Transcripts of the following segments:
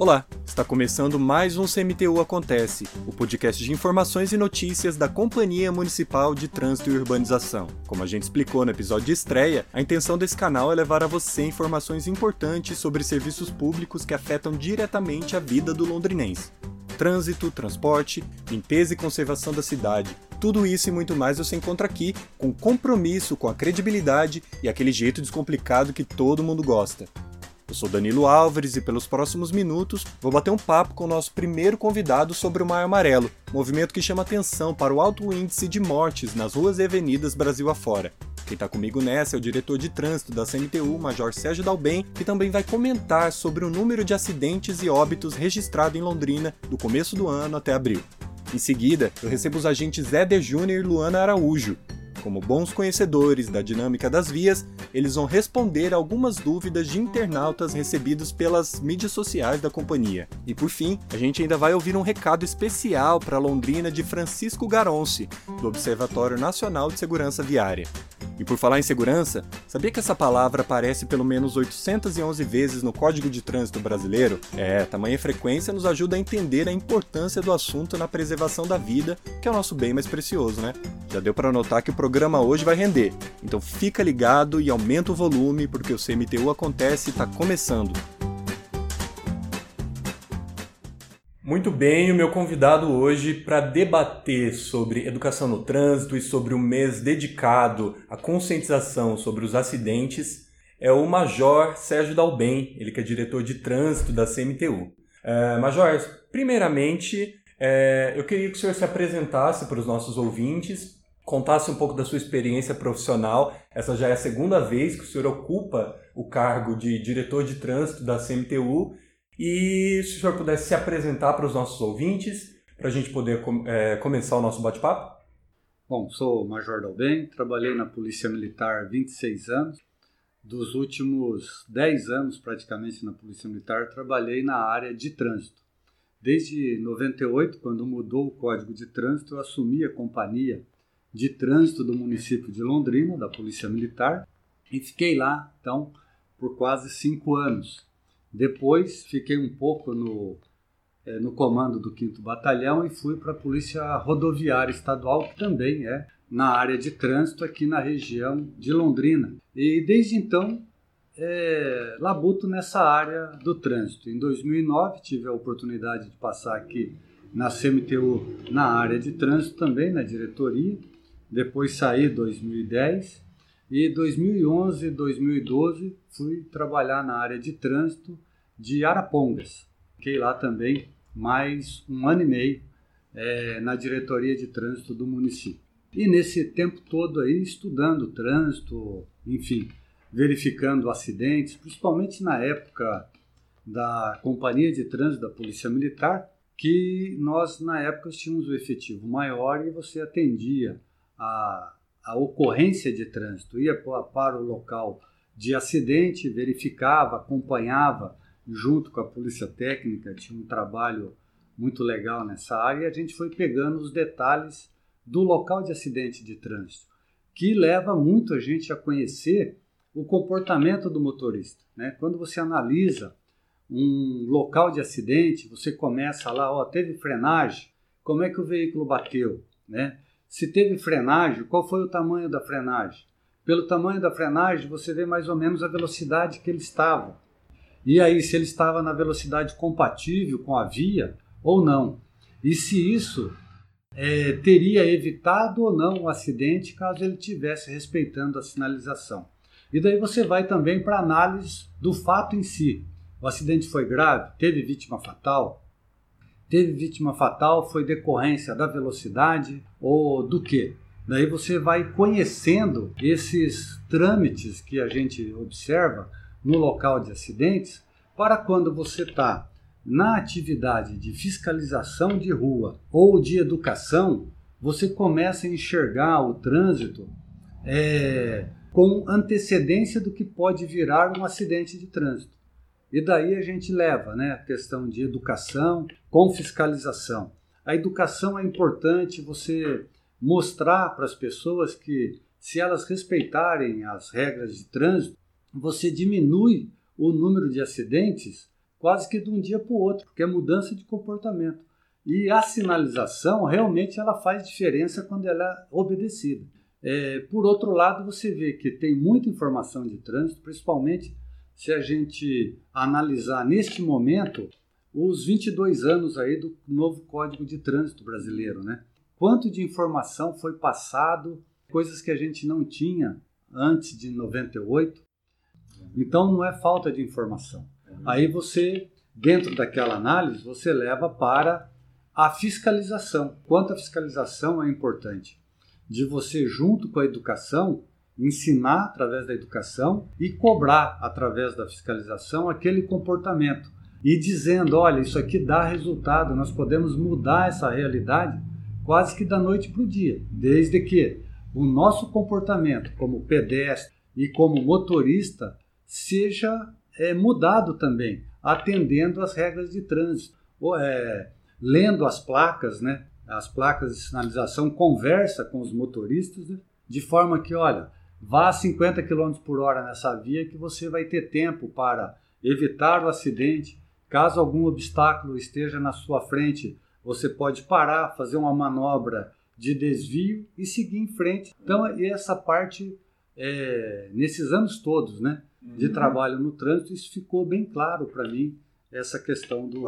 Olá, está começando mais um CMTU Acontece, o podcast de informações e notícias da Companhia Municipal de Trânsito e Urbanização. Como a gente explicou no episódio de estreia, a intenção desse canal é levar a você informações importantes sobre serviços públicos que afetam diretamente a vida do londrinense. Trânsito, transporte, limpeza e conservação da cidade, tudo isso e muito mais você encontra aqui, com compromisso com a credibilidade e aquele jeito descomplicado que todo mundo gosta. Eu sou Danilo Álvares e pelos próximos minutos vou bater um papo com o nosso primeiro convidado sobre o Maio Amarelo, movimento que chama atenção para o alto índice de mortes nas ruas e avenidas Brasil afora. Quem está comigo nessa é o diretor de trânsito da CMTU, Major Sérgio Dalben, que também vai comentar sobre o número de acidentes e óbitos registrado em Londrina do começo do ano até abril. Em seguida, eu recebo os agentes Éder Júnior e Luana Araújo, como bons conhecedores da dinâmica das vias, eles vão responder algumas dúvidas de internautas recebidos pelas mídias sociais da companhia. E por fim, a gente ainda vai ouvir um recado especial para Londrina de Francisco Garonce, do Observatório Nacional de Segurança Viária. E por falar em segurança, sabia que essa palavra aparece pelo menos 811 vezes no Código de Trânsito Brasileiro? É, tamanha frequência nos ajuda a entender a importância do assunto na preservação da vida, que é o nosso bem mais precioso, né? Já deu para notar que o programa hoje vai render. Então fica ligado e aumenta o volume porque o CMTU acontece e está começando. Muito bem, o meu convidado hoje para debater sobre educação no trânsito e sobre o mês dedicado à conscientização sobre os acidentes é o Major Sérgio Dalben, ele que é diretor de trânsito da CMTU. É, Major, primeiramente, é, eu queria que o senhor se apresentasse para os nossos ouvintes, contasse um pouco da sua experiência profissional. Essa já é a segunda vez que o senhor ocupa o cargo de diretor de trânsito da CMTU e se o senhor pudesse se apresentar para os nossos ouvintes, para a gente poder é, começar o nosso bate-papo. Bom, sou o Major Dalben, trabalhei na Polícia Militar há 26 anos. Dos últimos 10 anos, praticamente, na Polícia Militar, trabalhei na área de trânsito. Desde 98, quando mudou o Código de Trânsito, eu assumi a companhia de trânsito do município de Londrina, da Polícia Militar, e fiquei lá, então, por quase cinco anos. Depois fiquei um pouco no, é, no comando do 5 Batalhão e fui para a Polícia Rodoviária Estadual, que também é na área de trânsito aqui na região de Londrina. E desde então é, labuto nessa área do trânsito. Em 2009 tive a oportunidade de passar aqui na CMTU na área de trânsito também, na diretoria. Depois saí em 2010 e 2011 e 2012 fui trabalhar na área de trânsito de Arapongas. Fiquei lá também mais um ano e meio é, na diretoria de trânsito do município. E nesse tempo todo aí estudando trânsito, enfim, verificando acidentes, principalmente na época da Companhia de Trânsito da Polícia Militar, que nós na época tínhamos o efetivo maior e você atendia a a ocorrência de trânsito, ia para o local de acidente, verificava, acompanhava junto com a polícia técnica, tinha um trabalho muito legal nessa área e a gente foi pegando os detalhes do local de acidente de trânsito, que leva muito a gente a conhecer o comportamento do motorista. Né? Quando você analisa um local de acidente, você começa lá, ó, teve frenagem, como é que o veículo bateu, né? Se teve frenagem, qual foi o tamanho da frenagem? Pelo tamanho da frenagem, você vê mais ou menos a velocidade que ele estava. E aí, se ele estava na velocidade compatível com a via ou não. E se isso é, teria evitado ou não o acidente caso ele tivesse respeitando a sinalização. E daí você vai também para análise do fato em si. O acidente foi grave? Teve vítima fatal? Teve vítima fatal, foi decorrência da velocidade ou do que? Daí você vai conhecendo esses trâmites que a gente observa no local de acidentes para quando você está na atividade de fiscalização de rua ou de educação, você começa a enxergar o trânsito é, com antecedência do que pode virar um acidente de trânsito. E daí a gente leva né, a questão de educação com fiscalização. A educação é importante você mostrar para as pessoas que, se elas respeitarem as regras de trânsito, você diminui o número de acidentes quase que de um dia para o outro, porque é mudança de comportamento. E a sinalização realmente ela faz diferença quando ela é obedecida. É, por outro lado, você vê que tem muita informação de trânsito, principalmente se a gente analisar neste momento os 22 anos aí do novo Código de Trânsito brasileiro, né? Quanto de informação foi passado, coisas que a gente não tinha antes de 98. Então não é falta de informação. Aí você, dentro daquela análise, você leva para a fiscalização. Quanto a fiscalização é importante de você junto com a educação ensinar através da educação e cobrar através da fiscalização aquele comportamento e dizendo, olha, isso aqui dá resultado, nós podemos mudar essa realidade quase que da noite para o dia, desde que o nosso comportamento como pedestre e como motorista seja é, mudado também, atendendo às regras de trânsito, ou, é, lendo as placas, né? As placas de sinalização conversa com os motoristas, né? de forma que, olha, vá a 50 km por hora nessa via que você vai ter tempo para evitar o acidente. Caso algum obstáculo esteja na sua frente, você pode parar, fazer uma manobra de desvio e seguir em frente. Então, essa parte, é, nesses anos todos né, de uhum. trabalho no trânsito, isso ficou bem claro para mim, essa questão do,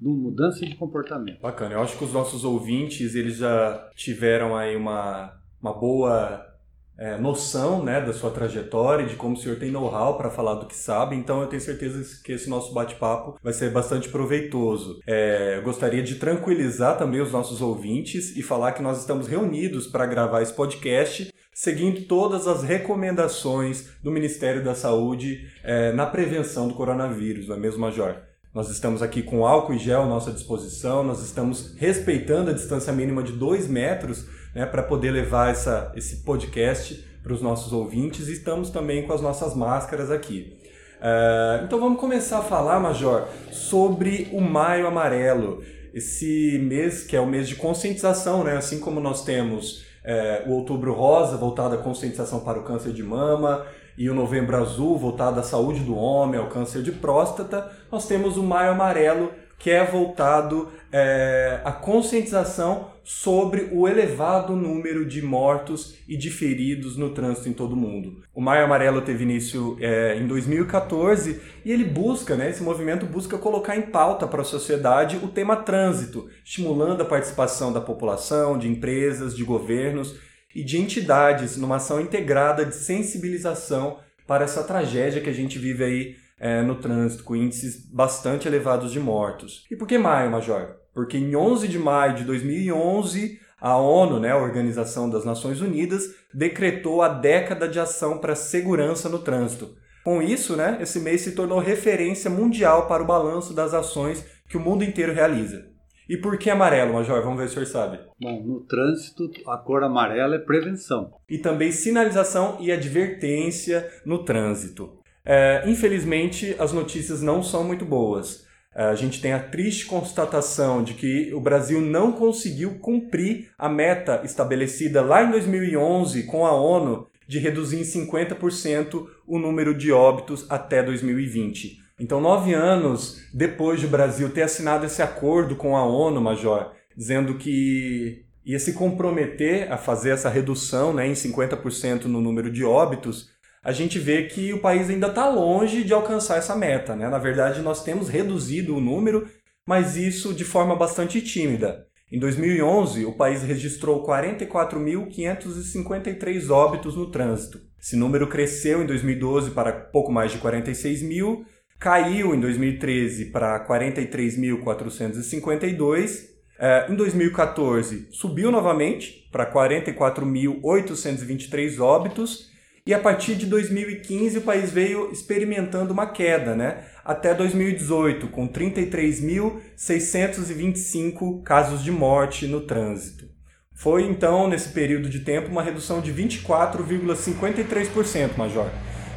do mudança de comportamento. Bacana. Eu acho que os nossos ouvintes, eles já tiveram aí uma, uma boa é, noção né, da sua trajetória, de como o senhor tem know-how para falar do que sabe, então eu tenho certeza que esse nosso bate-papo vai ser bastante proveitoso. É, eu gostaria de tranquilizar também os nossos ouvintes e falar que nós estamos reunidos para gravar esse podcast seguindo todas as recomendações do Ministério da Saúde é, na prevenção do coronavírus, não é mesmo, Major? Nós estamos aqui com álcool e gel à nossa disposição, nós estamos respeitando a distância mínima de 2 metros né, para poder levar essa, esse podcast para os nossos ouvintes e estamos também com as nossas máscaras aqui. Uh, então vamos começar a falar, Major, sobre o Maio Amarelo, esse mês que é o mês de conscientização, né? assim como nós temos é, o Outubro Rosa, voltado à conscientização para o câncer de mama, e o Novembro Azul, voltado à saúde do homem, ao câncer de próstata, nós temos o Maio Amarelo, que é voltado é, à conscientização sobre o elevado número de mortos e de feridos no trânsito em todo o mundo. O Maio Amarelo teve início é, em 2014 e ele busca, né, esse movimento busca colocar em pauta para a sociedade o tema trânsito, estimulando a participação da população, de empresas, de governos e de entidades numa ação integrada de sensibilização para essa tragédia que a gente vive aí é, no trânsito, com índices bastante elevados de mortos. E por que maio, Major? Porque em 11 de maio de 2011, a ONU, né, a Organização das Nações Unidas, decretou a década de ação para a segurança no trânsito. Com isso, né, esse mês se tornou referência mundial para o balanço das ações que o mundo inteiro realiza. E por que amarelo, Major? Vamos ver se o senhor sabe. Bom, no trânsito, a cor amarela é prevenção. E também sinalização e advertência no trânsito. É, infelizmente, as notícias não são muito boas. É, a gente tem a triste constatação de que o Brasil não conseguiu cumprir a meta estabelecida lá em 2011 com a ONU de reduzir em 50% o número de óbitos até 2020. Então, nove anos depois de o Brasil ter assinado esse acordo com a ONU, Major, dizendo que ia se comprometer a fazer essa redução né, em 50% no número de óbitos, a gente vê que o país ainda está longe de alcançar essa meta. Né? Na verdade, nós temos reduzido o número, mas isso de forma bastante tímida. Em 2011, o país registrou 44.553 óbitos no trânsito. Esse número cresceu em 2012 para pouco mais de 46 mil, caiu em 2013 para 43.452. É, em 2014, subiu novamente para 44.823 óbitos e a partir de 2015 o país veio experimentando uma queda, né? Até 2018, com 33.625 casos de morte no trânsito. Foi então, nesse período de tempo, uma redução de 24,53%, Major.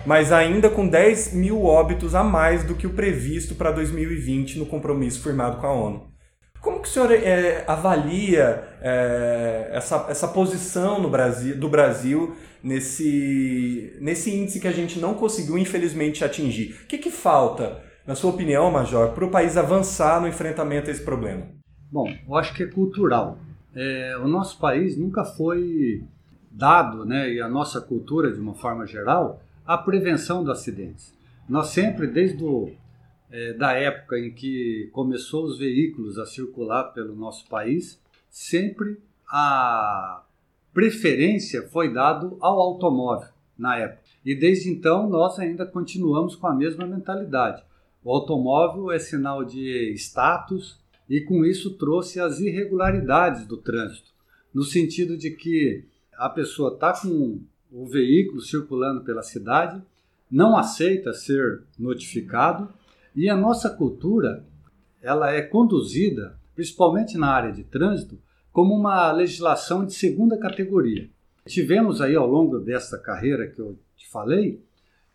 Mas ainda com 10 mil óbitos a mais do que o previsto para 2020 no compromisso firmado com a ONU. Como que o senhor é, avalia é, essa, essa posição no Brasil, do Brasil nesse, nesse índice que a gente não conseguiu, infelizmente, atingir? O que, que falta na sua opinião, Major, para o país avançar no enfrentamento a esse problema? Bom, eu acho que é cultural. É, o nosso país nunca foi dado, né, e a nossa cultura de uma forma geral, a prevenção dos acidentes. Nós sempre, desde o, é, da época em que começou os veículos a circular pelo nosso país, sempre a preferência foi dado ao automóvel na época. E desde então nós ainda continuamos com a mesma mentalidade. O automóvel é sinal de status e com isso trouxe as irregularidades do trânsito, no sentido de que a pessoa está com o veículo circulando pela cidade, não aceita ser notificado e a nossa cultura ela é conduzida, principalmente na área de trânsito, como uma legislação de segunda categoria. Tivemos aí ao longo dessa carreira que eu te falei,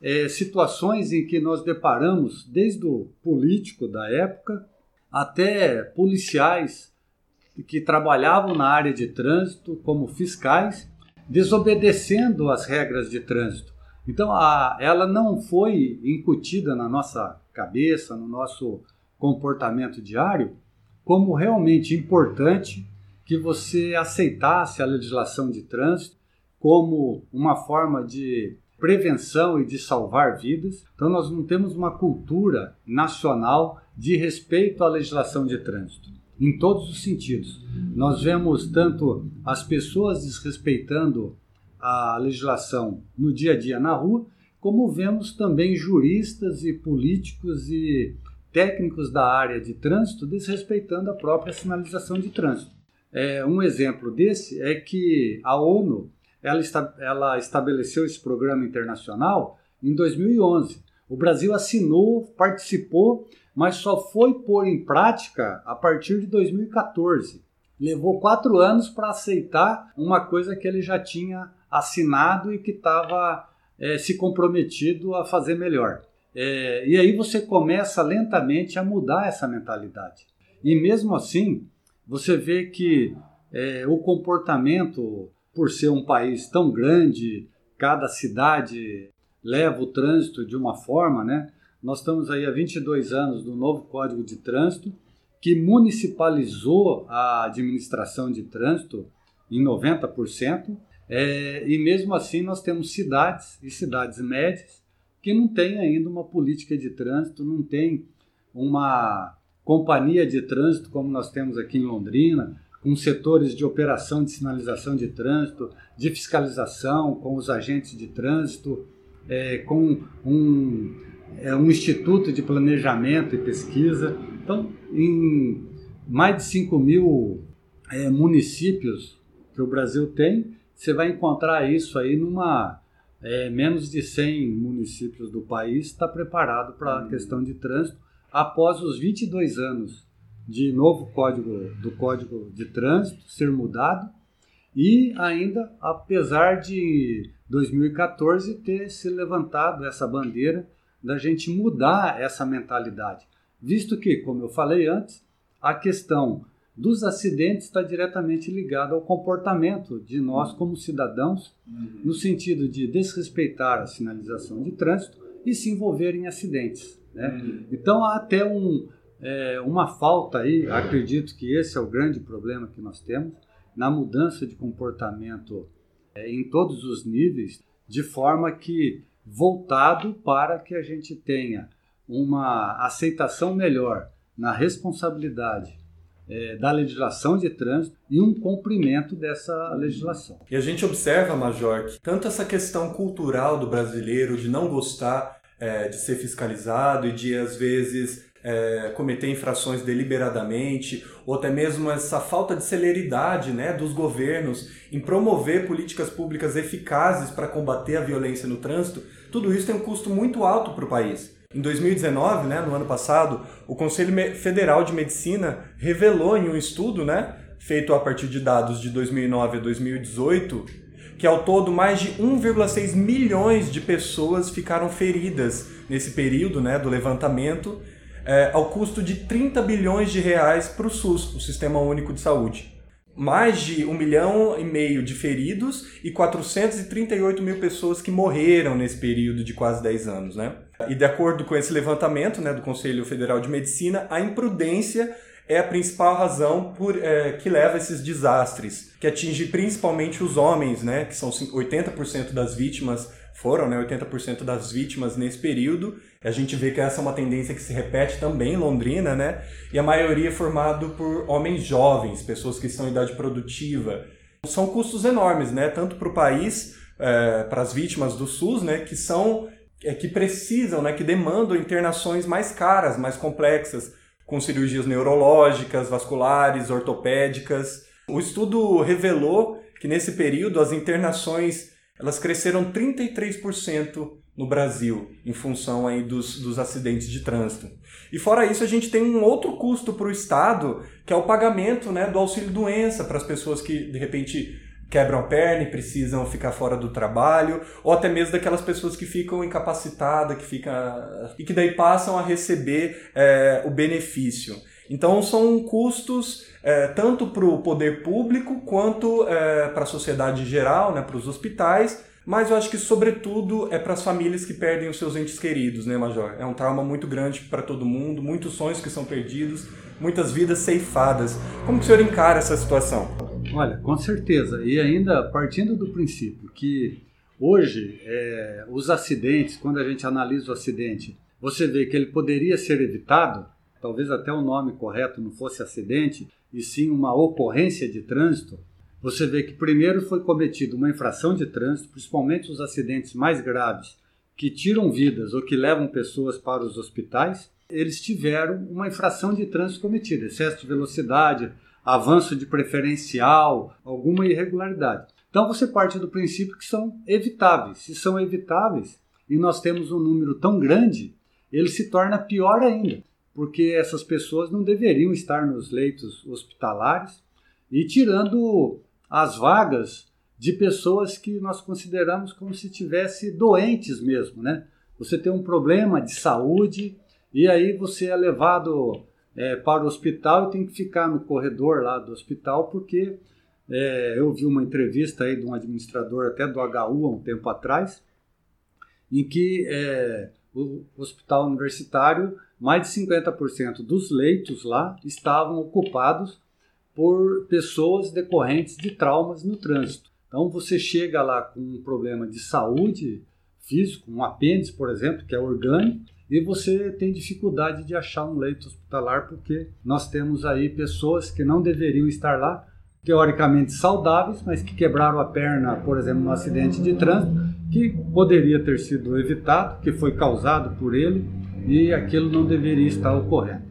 é, situações em que nós deparamos, desde o político da época até policiais que trabalhavam na área de trânsito como fiscais, desobedecendo as regras de trânsito. Então, a, ela não foi incutida na nossa cabeça, no nosso comportamento diário, como realmente importante que você aceitasse a legislação de trânsito como uma forma de prevenção e de salvar vidas. Então, nós não temos uma cultura nacional de respeito à legislação de trânsito, em todos os sentidos. Nós vemos tanto as pessoas desrespeitando a legislação no dia a dia na rua, como vemos também juristas e políticos e técnicos da área de trânsito desrespeitando a própria sinalização de trânsito. É, um exemplo desse é que a ONU ela, esta, ela estabeleceu esse programa internacional em 2011. O Brasil assinou, participou, mas só foi pôr em prática a partir de 2014. Levou quatro anos para aceitar uma coisa que ele já tinha assinado e que estava é, se comprometido a fazer melhor. É, e aí você começa lentamente a mudar essa mentalidade. E mesmo assim, você vê que é, o comportamento por ser um país tão grande, cada cidade leva o trânsito de uma forma, né? Nós estamos aí há 22 anos do novo Código de Trânsito, que municipalizou a administração de trânsito em 90%, é, e mesmo assim nós temos cidades e cidades médias que não têm ainda uma política de trânsito, não tem uma companhia de trânsito como nós temos aqui em Londrina, com setores de operação de sinalização de trânsito, de fiscalização, com os agentes de trânsito, é, com um, é, um instituto de planejamento e pesquisa. Então, em mais de 5 mil é, municípios que o Brasil tem, você vai encontrar isso aí numa é, menos de 100 municípios do país está preparado para a questão de trânsito. Após os 22 anos de novo código do Código de Trânsito ser mudado e ainda apesar de 2014 ter se levantado essa bandeira da gente mudar essa mentalidade, visto que, como eu falei antes, a questão dos acidentes está diretamente ligada ao comportamento de nós como cidadãos, uhum. no sentido de desrespeitar a sinalização de trânsito e se envolver em acidentes. Né? Uhum. Então há até um, é, uma falta aí, acredito que esse é o grande problema que nós temos, na mudança de comportamento é, em todos os níveis, de forma que voltado para que a gente tenha uma aceitação melhor na responsabilidade é, da legislação de trânsito e um cumprimento dessa legislação. E a gente observa, Major, que tanto essa questão cultural do brasileiro de não gostar é, de ser fiscalizado e de, às vezes, é, cometer infrações deliberadamente, ou até mesmo essa falta de celeridade né, dos governos em promover políticas públicas eficazes para combater a violência no trânsito, tudo isso tem um custo muito alto para o país. Em 2019, né, no ano passado, o Conselho Federal de Medicina revelou em um estudo né, feito a partir de dados de 2009 a 2018 que ao todo mais de 1,6 milhões de pessoas ficaram feridas nesse período né, do levantamento é, ao custo de 30 bilhões de reais para o SUS, o Sistema Único de Saúde. mais de um milhão e meio de feridos e 438 mil pessoas que morreram nesse período de quase 10 anos, né? E de acordo com esse levantamento né, do Conselho Federal de Medicina, a imprudência é a principal razão por, é, que leva a esses desastres, que atinge principalmente os homens, né, que são 80% das vítimas foram, né, 80% das vítimas nesse período. A gente vê que essa é uma tendência que se repete também em Londrina, né? E a maioria é formado por homens jovens, pessoas que estão em idade produtiva. São custos enormes, né? Tanto para o país, é, para as vítimas do SUS, né? Que são que precisam, né? Que demandam internações mais caras, mais complexas, com cirurgias neurológicas, vasculares, ortopédicas. O estudo revelou que nesse período as internações elas cresceram 33% no Brasil, em função aí dos, dos acidentes de trânsito. E fora isso, a gente tem um outro custo para o Estado, que é o pagamento né, do auxílio-doença para as pessoas que, de repente, quebram a perna e precisam ficar fora do trabalho, ou até mesmo daquelas pessoas que ficam incapacitadas, que fica e que daí passam a receber é, o benefício. Então são custos é, tanto para o poder público quanto é, para a sociedade em geral, né, para os hospitais, mas eu acho que sobretudo é para as famílias que perdem os seus entes queridos, né, Major? É um trauma muito grande para todo mundo, muitos sonhos que são perdidos, muitas vidas ceifadas. Como que o senhor encara essa situação? Olha, com certeza. E ainda partindo do princípio que hoje é, os acidentes, quando a gente analisa o acidente, você vê que ele poderia ser evitado talvez até o nome correto não fosse acidente, e sim uma ocorrência de trânsito, você vê que primeiro foi cometida uma infração de trânsito, principalmente os acidentes mais graves, que tiram vidas ou que levam pessoas para os hospitais, eles tiveram uma infração de trânsito cometida, excesso de velocidade, avanço de preferencial, alguma irregularidade. Então você parte do princípio que são evitáveis. Se são evitáveis e nós temos um número tão grande, ele se torna pior ainda porque essas pessoas não deveriam estar nos leitos hospitalares e tirando as vagas de pessoas que nós consideramos como se tivesse doentes mesmo, né? Você tem um problema de saúde e aí você é levado é, para o hospital e tem que ficar no corredor lá do hospital porque é, eu vi uma entrevista aí de um administrador até do HU há um tempo atrás em que é, o hospital universitário mais de 50% dos leitos lá estavam ocupados por pessoas decorrentes de traumas no trânsito. Então você chega lá com um problema de saúde físico, um apêndice, por exemplo, que é orgânico, e você tem dificuldade de achar um leito hospitalar porque nós temos aí pessoas que não deveriam estar lá, teoricamente saudáveis, mas que quebraram a perna, por exemplo, num acidente de trânsito, que poderia ter sido evitado, que foi causado por ele e aquilo não deveria estar ocorrendo.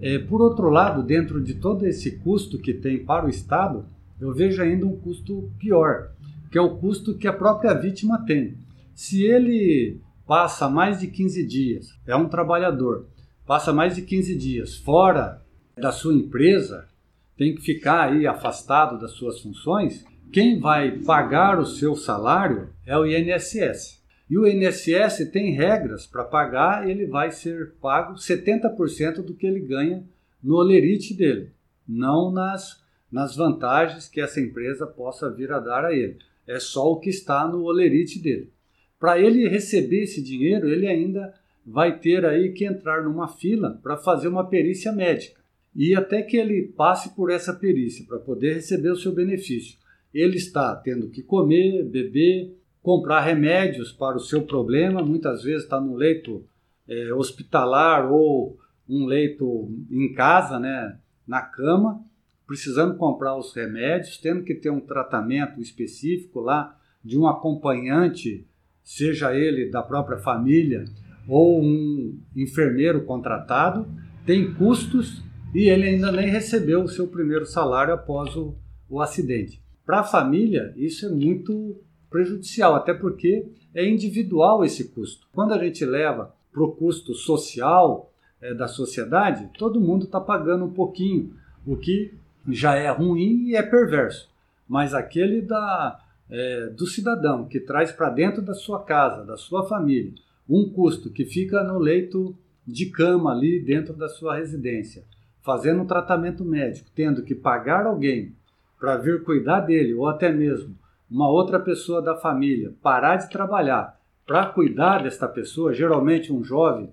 É, por outro lado, dentro de todo esse custo que tem para o Estado, eu vejo ainda um custo pior, que é o custo que a própria vítima tem. Se ele passa mais de 15 dias, é um trabalhador, passa mais de 15 dias fora da sua empresa, tem que ficar aí afastado das suas funções, quem vai pagar o seu salário é o INSS. E o INSS tem regras para pagar, ele vai ser pago 70% do que ele ganha no olerite dele, não nas, nas vantagens que essa empresa possa vir a dar a ele. É só o que está no olerite dele. Para ele receber esse dinheiro, ele ainda vai ter aí que entrar numa fila para fazer uma perícia médica. E até que ele passe por essa perícia para poder receber o seu benefício, ele está tendo que comer, beber, comprar remédios para o seu problema, muitas vezes está no leito é, hospitalar ou um leito em casa, né, na cama, precisando comprar os remédios, tendo que ter um tratamento específico lá de um acompanhante, seja ele da própria família ou um enfermeiro contratado, tem custos e ele ainda nem recebeu o seu primeiro salário após o, o acidente. Para a família, isso é muito prejudicial, até porque é individual esse custo. Quando a gente leva para o custo social é, da sociedade, todo mundo está pagando um pouquinho, o que já é ruim e é perverso. Mas aquele da, é, do cidadão que traz para dentro da sua casa, da sua família, um custo que fica no leito de cama ali dentro da sua residência, fazendo um tratamento médico, tendo que pagar alguém para vir cuidar dele, ou até mesmo uma outra pessoa da família parar de trabalhar para cuidar desta pessoa, geralmente um jovem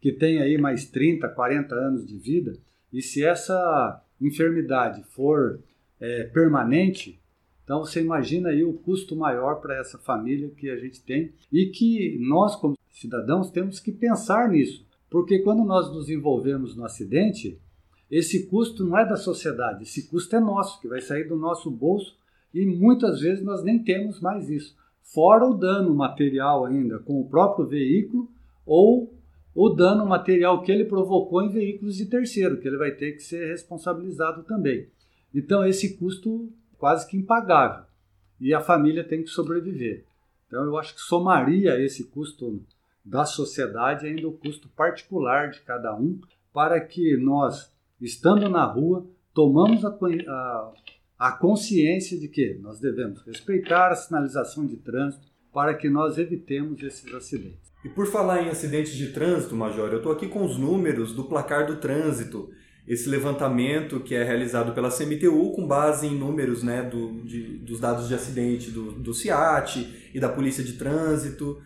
que tem aí mais 30, 40 anos de vida, e se essa enfermidade for é, permanente, então você imagina aí o custo maior para essa família que a gente tem e que nós, como cidadãos, temos que pensar nisso. Porque quando nós nos envolvemos no acidente, esse custo não é da sociedade, esse custo é nosso, que vai sair do nosso bolso e muitas vezes nós nem temos mais isso. Fora o dano material ainda com o próprio veículo ou o dano material que ele provocou em veículos de terceiro, que ele vai ter que ser responsabilizado também. Então, esse custo quase que impagável. E a família tem que sobreviver. Então, eu acho que somaria esse custo da sociedade ainda o custo particular de cada um, para que nós, estando na rua, tomamos a, a, a consciência de que nós devemos respeitar a sinalização de trânsito para que nós evitemos esses acidentes. E por falar em acidentes de trânsito, Major, eu estou aqui com os números do placar do trânsito. Esse levantamento que é realizado pela CMTU com base em números né, do, de, dos dados de acidente do, do CIAT e da Polícia de Trânsito.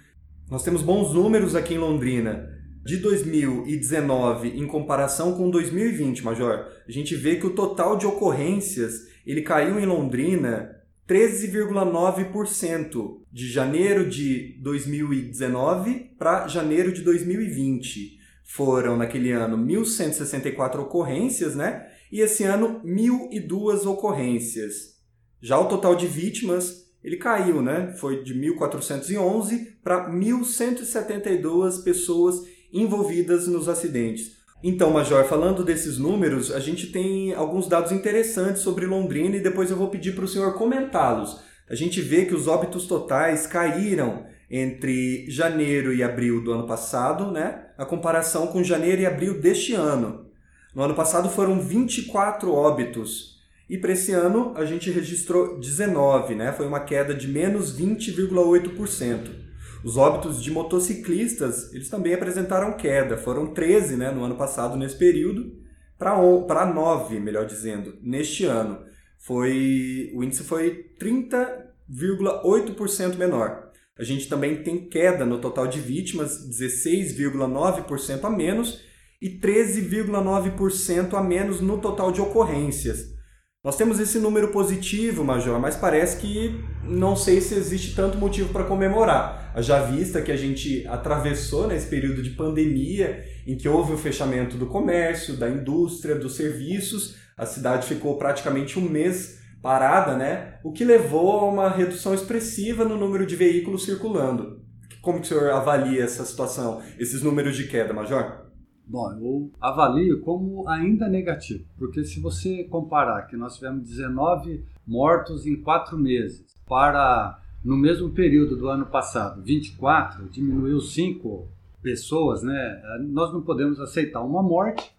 Nós temos bons números aqui em Londrina. De 2019 em comparação com 2020, Major, a gente vê que o total de ocorrências ele caiu em Londrina 13,9% de janeiro de 2019 para janeiro de 2020. Foram naquele ano 1.164 ocorrências, né? E esse ano 1.002 ocorrências. Já o total de vítimas ele caiu, né? Foi de 1.411 para 1.172 pessoas envolvidas nos acidentes. Então, Major, falando desses números, a gente tem alguns dados interessantes sobre Londrina e depois eu vou pedir para o senhor comentá-los. A gente vê que os óbitos totais caíram entre janeiro e abril do ano passado, né? A comparação com janeiro e abril deste ano. No ano passado foram 24 óbitos e para esse ano a gente registrou 19, né? Foi uma queda de menos 20,8%. Os óbitos de motociclistas, eles também apresentaram queda, foram 13 né, no ano passado nesse período, para 9, melhor dizendo, neste ano. Foi, o índice foi 30,8% menor. A gente também tem queda no total de vítimas, 16,9% a menos, e 13,9% a menos no total de ocorrências. Nós temos esse número positivo, Major, mas parece que não sei se existe tanto motivo para comemorar. Já vista que a gente atravessou nesse período de pandemia, em que houve o fechamento do comércio, da indústria, dos serviços, a cidade ficou praticamente um mês parada, né? O que levou a uma redução expressiva no número de veículos circulando. Como que o senhor avalia essa situação, esses números de queda, Major? Bom, eu avalio como ainda negativo, porque se você comparar que nós tivemos 19 mortos em quatro meses para no mesmo período do ano passado 24, diminuiu 5 pessoas, né? Nós não podemos aceitar uma morte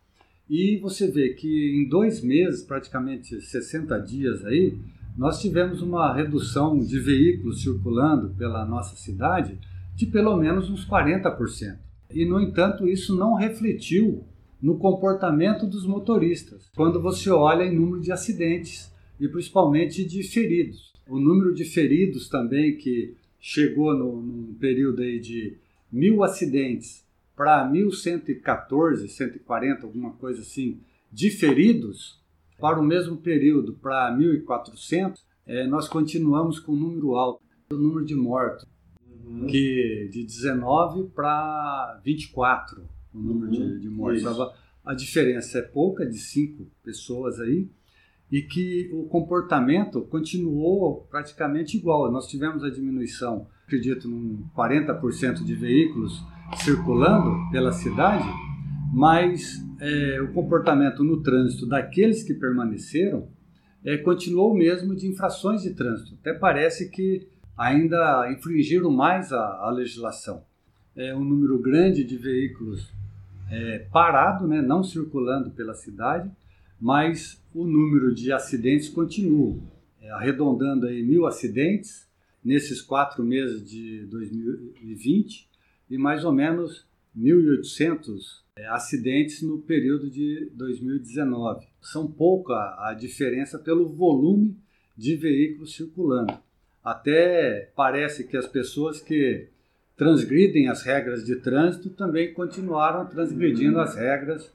e você vê que em dois meses, praticamente 60 dias aí, nós tivemos uma redução de veículos circulando pela nossa cidade de pelo menos uns 40%. E, no entanto, isso não refletiu no comportamento dos motoristas, quando você olha em número de acidentes e principalmente de feridos. O número de feridos também, que chegou no, num período aí de mil acidentes para 1.114, 140, alguma coisa assim, de feridos, para o mesmo período, para 1.400, é, nós continuamos com um número alto, o número de mortos uhum. que de 19 para 24 o número uhum. de, de mortes. Isso. A diferença é pouca, de 5 pessoas aí, e que o comportamento continuou praticamente igual. Nós tivemos a diminuição, acredito, em 40% de veículos circulando pela cidade, mas é, o comportamento no trânsito daqueles que permaneceram é, continuou o mesmo de infrações de trânsito. Até parece que ainda infringiram mais a, a legislação. É um número grande de veículos é, parado, né, não circulando pela cidade, mas o número de acidentes continua, é, arredondando aí mil acidentes nesses quatro meses de 2020 e mais ou menos 1.800 é, acidentes no período de 2019. São pouca a diferença pelo volume de veículos circulando. Até parece que as pessoas que transgridem as regras de trânsito também continuaram transgredindo as regras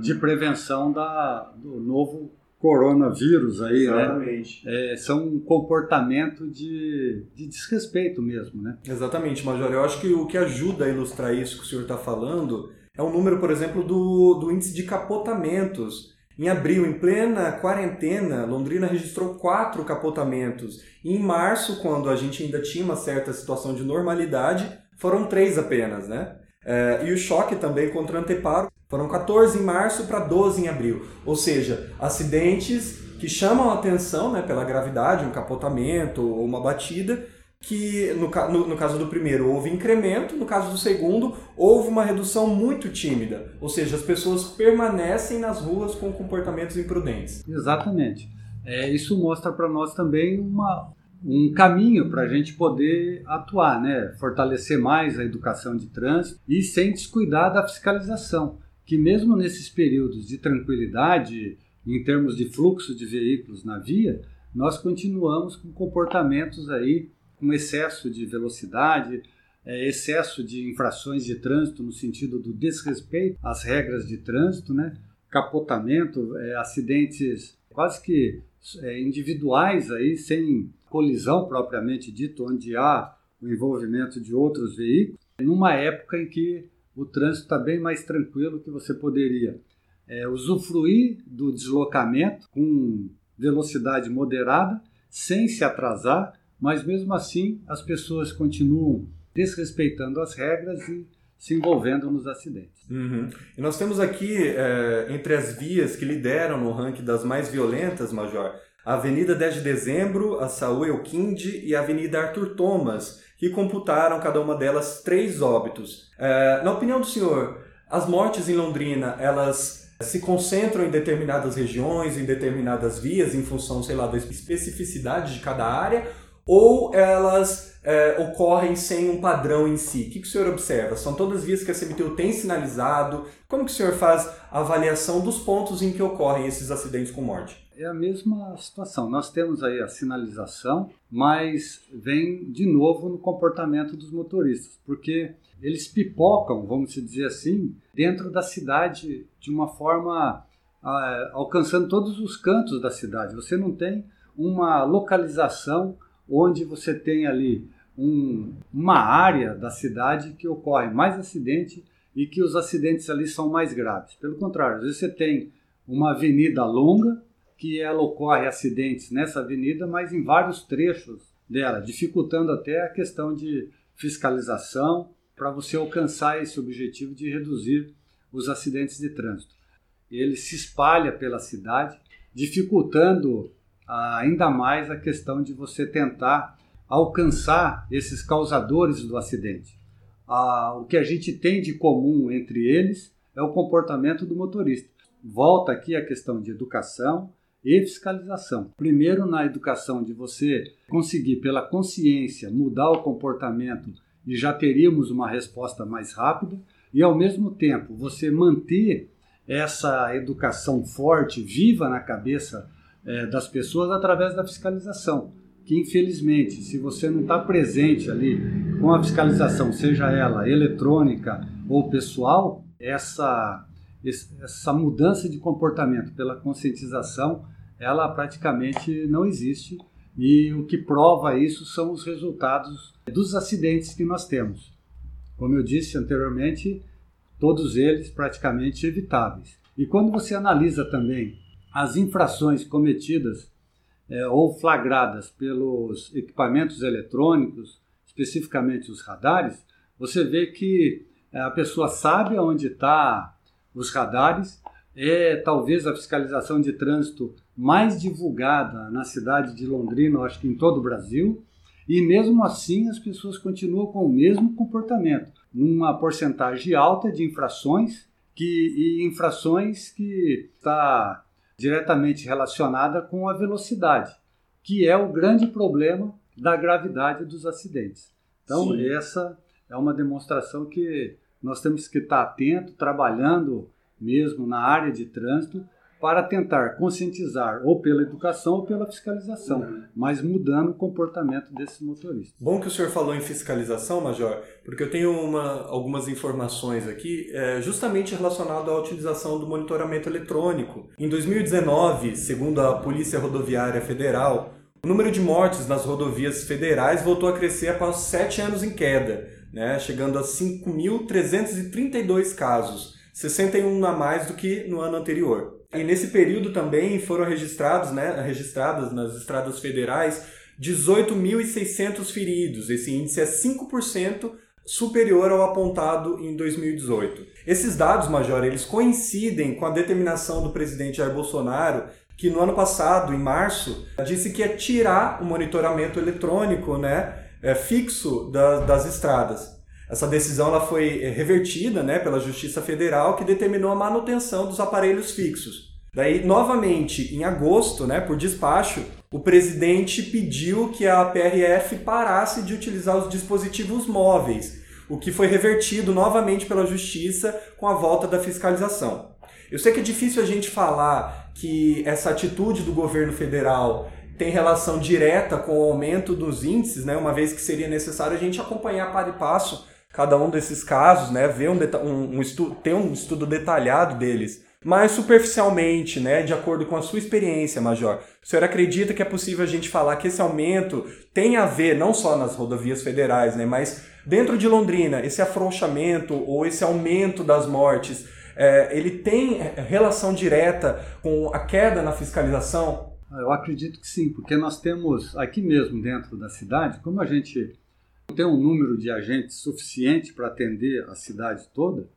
de prevenção da, do novo coronavírus aí, né? Exatamente. né? É, são um comportamento de, de desrespeito mesmo, né? Exatamente, Major. Eu acho que o que ajuda a ilustrar isso que o senhor está falando é o número, por exemplo, do, do índice de capotamentos. Em abril, em plena quarentena, Londrina registrou quatro capotamentos. E em março, quando a gente ainda tinha uma certa situação de normalidade, foram três apenas, né? É, e o choque também contra o anteparo foram 14 em março para 12 em abril. Ou seja, acidentes que chamam a atenção né, pela gravidade, um capotamento ou uma batida, que no, no, no, caso do primeiro houve incremento, no caso do segundo houve uma redução muito tímida, ou seja, as pessoas permanecem nas ruas com comportamentos imprudentes. Exatamente. É, isso mostra para nós também uma, um caminho para a gente poder atuar, né? fortalecer mais a educação de trânsito e sem descuidar da fiscalização, que mesmo nesses períodos de tranquilidade, em termos de fluxo de veículos na via, nós continuamos com comportamentos aí com excesso de velocidade, é, excesso de infrações de trânsito no sentido do desrespeito às regras de trânsito, né? capotamento, é, acidentes quase que é, individuais aí, sem colisão propriamente dito, onde há o envolvimento de outros veículos, numa época em que o trânsito está bem mais tranquilo que você poderia é, usufruir do deslocamento com velocidade moderada, sem se atrasar, mas mesmo assim as pessoas continuam desrespeitando as regras e se envolvendo nos acidentes. Uhum. E nós temos aqui, é, entre as vias que lideram no ranking das mais violentas, Major, a Avenida 10 de Dezembro, a Saúl Elquinde e a Avenida Arthur Thomas, que computaram cada uma delas três óbitos. É, na opinião do senhor, as mortes em Londrina, elas se concentram em determinadas regiões, em determinadas vias, em função, sei lá, da especificidade de cada área, ou elas é, ocorrem sem um padrão em si? O que, que o senhor observa? São todas vias que a CMTU tem sinalizado? Como que o senhor faz a avaliação dos pontos em que ocorrem esses acidentes com morte? É a mesma situação. Nós temos aí a sinalização, mas vem de novo no comportamento dos motoristas, porque eles pipocam, vamos dizer assim, dentro da cidade de uma forma ah, alcançando todos os cantos da cidade. Você não tem uma localização onde você tem ali um, uma área da cidade que ocorre mais acidente e que os acidentes ali são mais graves. Pelo contrário, às vezes você tem uma avenida longa que ela ocorre acidentes nessa avenida, mas em vários trechos dela, dificultando até a questão de fiscalização para você alcançar esse objetivo de reduzir os acidentes de trânsito. Ele se espalha pela cidade, dificultando ainda mais a questão de você tentar alcançar esses causadores do acidente. Ah, o que a gente tem de comum entre eles é o comportamento do motorista. Volta aqui a questão de educação e fiscalização. Primeiro, na educação, de você conseguir, pela consciência, mudar o comportamento e já teríamos uma resposta mais rápida, e ao mesmo tempo você manter essa educação forte, viva na cabeça é, das pessoas através da fiscalização. Que infelizmente, se você não está presente ali com a fiscalização, seja ela eletrônica ou pessoal, essa, essa mudança de comportamento pela conscientização, ela praticamente não existe. E o que prova isso são os resultados dos acidentes que nós temos. Como eu disse anteriormente, todos eles praticamente evitáveis. E quando você analisa também as infrações cometidas é, ou flagradas pelos equipamentos eletrônicos, especificamente os radares, você vê que é, a pessoa sabe onde está os radares, é talvez a fiscalização de trânsito mais divulgada na cidade de Londrina, acho que em todo o Brasil, e mesmo assim as pessoas continuam com o mesmo comportamento, numa porcentagem alta de infrações que e infrações que está diretamente relacionada com a velocidade, que é o grande problema da gravidade dos acidentes. Então, Sim. essa é uma demonstração que nós temos que estar atento, trabalhando mesmo na área de trânsito, para tentar conscientizar ou pela educação ou pela fiscalização, uhum. mas mudando o comportamento desses motoristas. Bom que o senhor falou em fiscalização, Major, porque eu tenho uma, algumas informações aqui é, justamente relacionado à utilização do monitoramento eletrônico. Em 2019, segundo a Polícia Rodoviária Federal, o número de mortes nas rodovias federais voltou a crescer após sete anos em queda, né, chegando a 5.332 casos, 61 a mais do que no ano anterior. E nesse período também foram registrados, né, registradas nas estradas federais 18.600 feridos. Esse índice é 5% superior ao apontado em 2018. Esses dados, Major, eles coincidem com a determinação do presidente Jair Bolsonaro, que no ano passado, em março, disse que ia tirar o monitoramento eletrônico né, é, fixo da, das estradas. Essa decisão ela foi revertida né, pela Justiça Federal, que determinou a manutenção dos aparelhos fixos. Daí, novamente, em agosto, né, por despacho, o presidente pediu que a PRF parasse de utilizar os dispositivos móveis, o que foi revertido novamente pela Justiça com a volta da fiscalização. Eu sei que é difícil a gente falar que essa atitude do governo federal tem relação direta com o aumento dos índices, né, uma vez que seria necessário a gente acompanhar para e passo cada um desses casos, né, ver um, um, um estudo, ter um estudo detalhado deles. Mas superficialmente, né, de acordo com a sua experiência, Major, o senhor acredita que é possível a gente falar que esse aumento tem a ver não só nas rodovias federais, né, mas dentro de Londrina, esse afrouxamento ou esse aumento das mortes, é, ele tem relação direta com a queda na fiscalização? Eu acredito que sim, porque nós temos aqui mesmo dentro da cidade, como a gente tem um número de agentes suficiente para atender a cidade toda,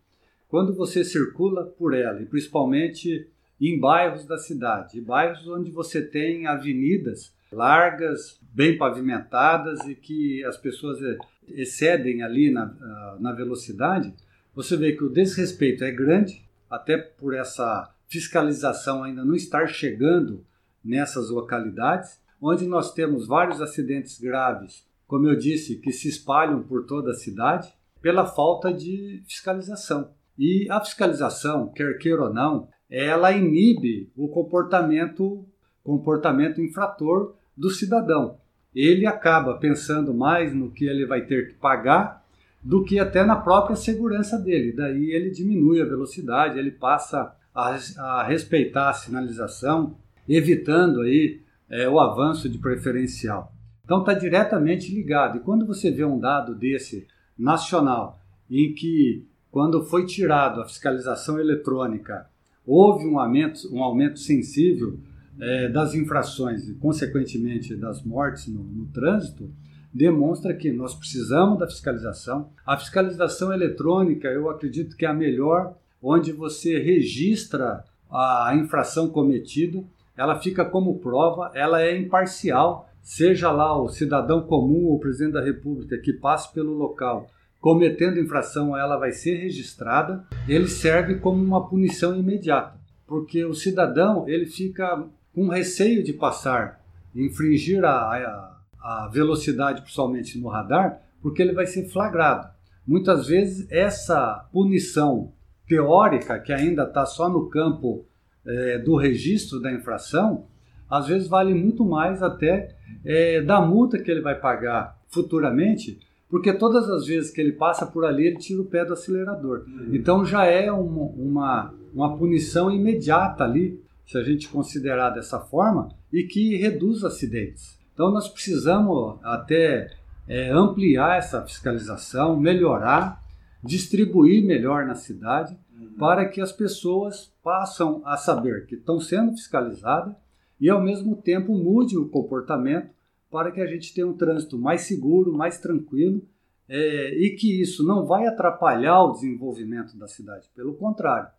quando você circula por ela, e principalmente em bairros da cidade, bairros onde você tem avenidas largas, bem pavimentadas e que as pessoas excedem ali na, na velocidade, você vê que o desrespeito é grande, até por essa fiscalização ainda não estar chegando nessas localidades, onde nós temos vários acidentes graves como eu disse, que se espalham por toda a cidade pela falta de fiscalização. E a fiscalização, quer queira ou não, ela inibe o comportamento, comportamento infrator do cidadão. Ele acaba pensando mais no que ele vai ter que pagar do que até na própria segurança dele. Daí ele diminui a velocidade, ele passa a, a respeitar a sinalização, evitando aí é, o avanço de preferencial. Então está diretamente ligado. E quando você vê um dado desse nacional, em que quando foi tirado a fiscalização eletrônica, houve um aumento, um aumento sensível é, das infrações e, consequentemente, das mortes no, no trânsito, demonstra que nós precisamos da fiscalização. A fiscalização eletrônica, eu acredito que é a melhor, onde você registra a infração cometida, ela fica como prova, ela é imparcial seja lá o cidadão comum ou o presidente da República que passe pelo local cometendo infração, ela vai ser registrada, ele serve como uma punição imediata, porque o cidadão ele fica com receio de passar, infringir a, a, a velocidade, principalmente no radar, porque ele vai ser flagrado. Muitas vezes essa punição teórica, que ainda está só no campo é, do registro da infração, às vezes vale muito mais até é, da multa que ele vai pagar futuramente, porque todas as vezes que ele passa por ali, ele tira o pé do acelerador. Uhum. Então já é uma, uma, uma punição imediata ali, se a gente considerar dessa forma, e que reduz acidentes. Então nós precisamos até é, ampliar essa fiscalização, melhorar, distribuir melhor na cidade, uhum. para que as pessoas passem a saber que estão sendo fiscalizadas e ao mesmo tempo mude o comportamento para que a gente tenha um trânsito mais seguro, mais tranquilo é, e que isso não vai atrapalhar o desenvolvimento da cidade. Pelo contrário,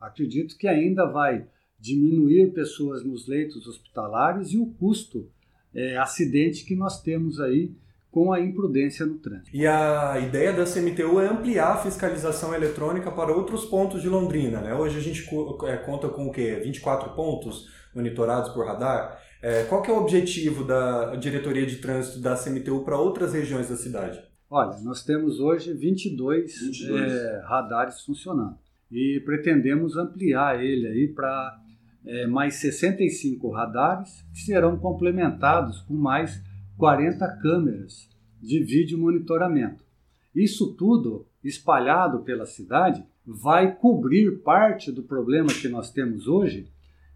acredito que ainda vai diminuir pessoas nos leitos hospitalares e o custo é, acidente que nós temos aí com a imprudência no trânsito. E a ideia da CMTU é ampliar a fiscalização eletrônica para outros pontos de Londrina. Né? Hoje a gente é, conta com o quê? 24 pontos monitorados por radar. É, qual que é o objetivo da diretoria de trânsito da CMTU para outras regiões da cidade? Olha, nós temos hoje 22, 22. É, radares funcionando e pretendemos ampliar ele aí para é, mais 65 radares que serão complementados com mais 40 câmeras de vídeo monitoramento. Isso tudo espalhado pela cidade vai cobrir parte do problema que nós temos hoje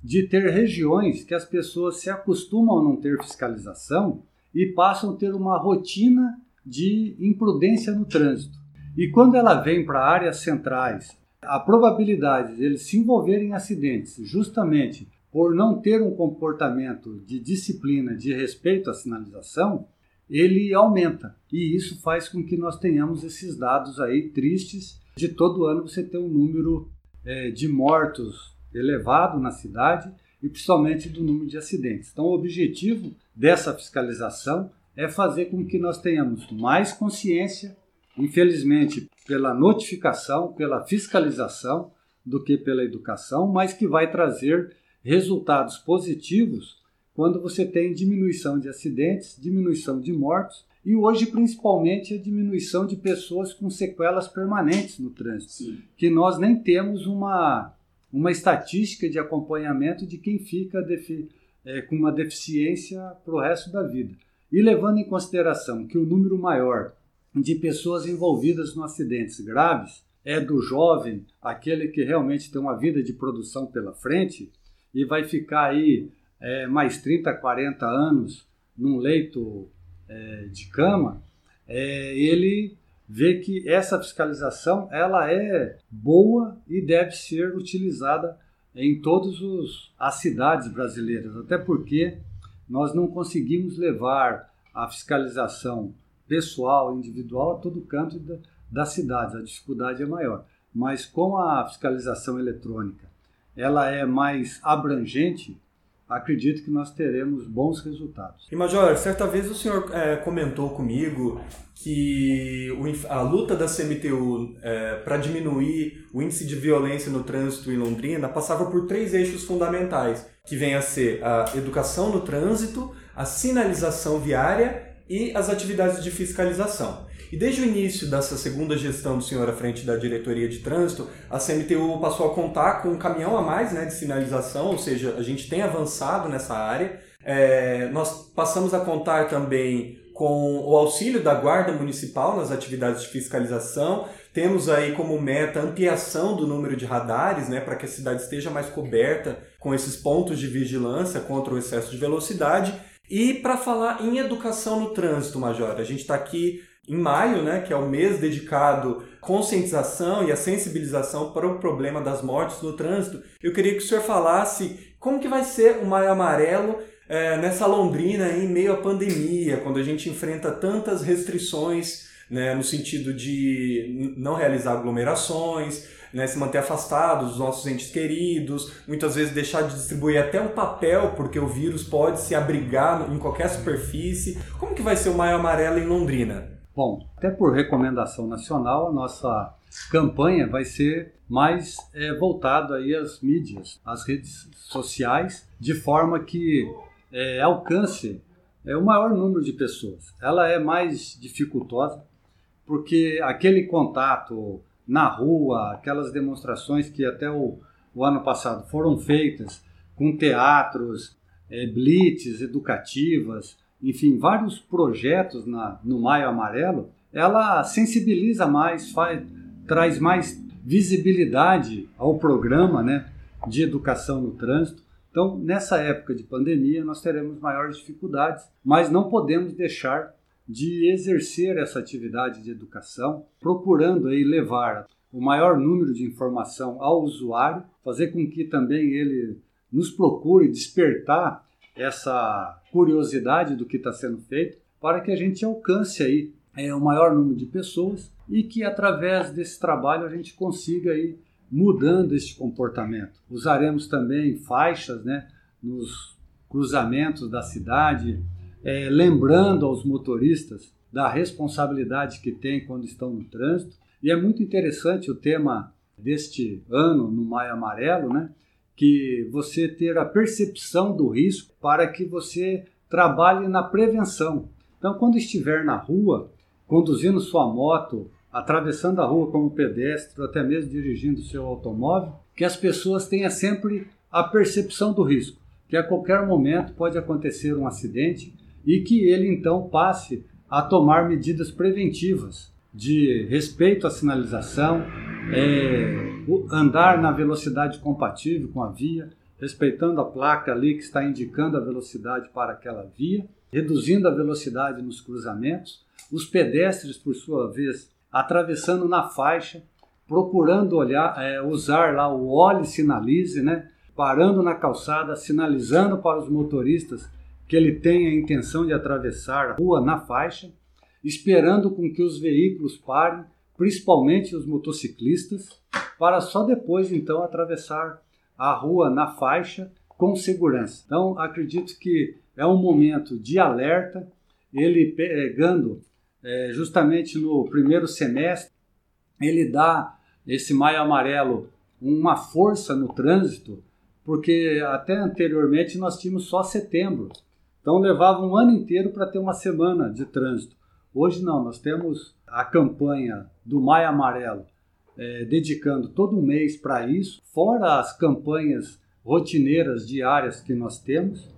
de ter regiões que as pessoas se acostumam a não ter fiscalização e passam a ter uma rotina de imprudência no trânsito. E quando ela vem para áreas centrais, a probabilidade de eles se envolverem em acidentes justamente por não ter um comportamento de disciplina, de respeito à sinalização, ele aumenta. E isso faz com que nós tenhamos esses dados aí tristes de todo ano você ter um número é, de mortos elevado na cidade e principalmente do número de acidentes. Então, o objetivo dessa fiscalização é fazer com que nós tenhamos mais consciência, infelizmente, pela notificação, pela fiscalização, do que pela educação, mas que vai trazer resultados positivos quando você tem diminuição de acidentes, diminuição de mortos e hoje principalmente a diminuição de pessoas com sequelas permanentes no trânsito, Sim. que nós nem temos uma uma estatística de acompanhamento de quem fica é, com uma deficiência para o resto da vida. E levando em consideração que o número maior de pessoas envolvidas em acidentes graves é do jovem, aquele que realmente tem uma vida de produção pela frente e vai ficar aí é, mais 30, 40 anos num leito é, de cama, é, ele vê que essa fiscalização ela é boa e deve ser utilizada em todas as cidades brasileiras, até porque nós não conseguimos levar a fiscalização pessoal, individual, a todo canto da, das cidades, a dificuldade é maior. Mas com a fiscalização eletrônica, ela é mais abrangente, acredito que nós teremos bons resultados. E Major, certa vez o senhor é, comentou comigo que a luta da CMTU é, para diminuir o índice de violência no trânsito em Londrina passava por três eixos fundamentais, que vem a ser a educação no trânsito, a sinalização viária e as atividades de fiscalização. E desde o início dessa segunda gestão do senhor à frente da diretoria de trânsito, a CMTU passou a contar com um caminhão a mais né, de sinalização, ou seja, a gente tem avançado nessa área. É, nós passamos a contar também com o auxílio da Guarda Municipal nas atividades de fiscalização. Temos aí como meta ampliação do número de radares, né, para que a cidade esteja mais coberta com esses pontos de vigilância contra o excesso de velocidade. E para falar em educação no trânsito, Major, a gente está aqui em maio, né, que é o mês dedicado à conscientização e à sensibilização para o problema das mortes no trânsito. Eu queria que o senhor falasse como que vai ser o Maio Amarelo é, nessa Londrina em meio à pandemia, quando a gente enfrenta tantas restrições né, no sentido de não realizar aglomerações, né, se manter afastado dos nossos entes queridos, muitas vezes deixar de distribuir até um papel, porque o vírus pode se abrigar em qualquer superfície. Como que vai ser o Maio Amarelo em Londrina? Bom, até por recomendação nacional, a nossa campanha vai ser mais é, voltado aí às mídias, às redes sociais, de forma que é, alcance é, o maior número de pessoas. Ela é mais dificultosa, porque aquele contato na rua, aquelas demonstrações que até o, o ano passado foram feitas com teatros, é, blitz educativas, enfim, vários projetos na, no Maio Amarelo, ela sensibiliza mais, faz, traz mais visibilidade ao programa né, de educação no trânsito. Então, nessa época de pandemia, nós teremos maiores dificuldades, mas não podemos deixar de exercer essa atividade de educação, procurando aí levar o maior número de informação ao usuário, fazer com que também ele nos procure despertar essa curiosidade do que está sendo feito para que a gente alcance aí é, o maior número de pessoas e que através desse trabalho a gente consiga ir mudando este comportamento. Usaremos também faixas né, nos cruzamentos da cidade, é, lembrando aos motoristas da responsabilidade que têm quando estão no trânsito. E é muito interessante o tema deste ano no Maio Amarelo, né? que você ter a percepção do risco para que você trabalhe na prevenção. Então, quando estiver na rua, conduzindo sua moto, atravessando a rua como pedestre, ou até mesmo dirigindo seu automóvel, que as pessoas tenham sempre a percepção do risco, que a qualquer momento pode acontecer um acidente e que ele então passe a tomar medidas preventivas de respeito à sinalização, é, andar na velocidade compatível com a via, respeitando a placa ali que está indicando a velocidade para aquela via, reduzindo a velocidade nos cruzamentos, os pedestres, por sua vez, atravessando na faixa, procurando olhar, é, usar lá o olhe sinalize, né? parando na calçada, sinalizando para os motoristas que ele tem a intenção de atravessar a rua na faixa, esperando com que os veículos parem, principalmente os motociclistas, para só depois então atravessar a rua na faixa com segurança. Então, acredito que é um momento de alerta, ele pegando é, justamente no primeiro semestre, ele dá esse maio amarelo uma força no trânsito, porque até anteriormente nós tínhamos só setembro. Então levava um ano inteiro para ter uma semana de trânsito. Hoje não, nós temos a campanha do Maio Amarelo, é, dedicando todo um mês para isso, fora as campanhas rotineiras diárias que nós temos,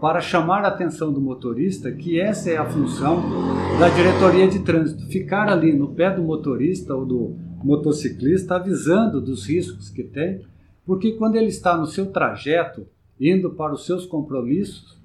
para chamar a atenção do motorista que essa é a função da diretoria de trânsito, ficar ali no pé do motorista ou do motociclista avisando dos riscos que tem, porque quando ele está no seu trajeto, indo para os seus compromissos,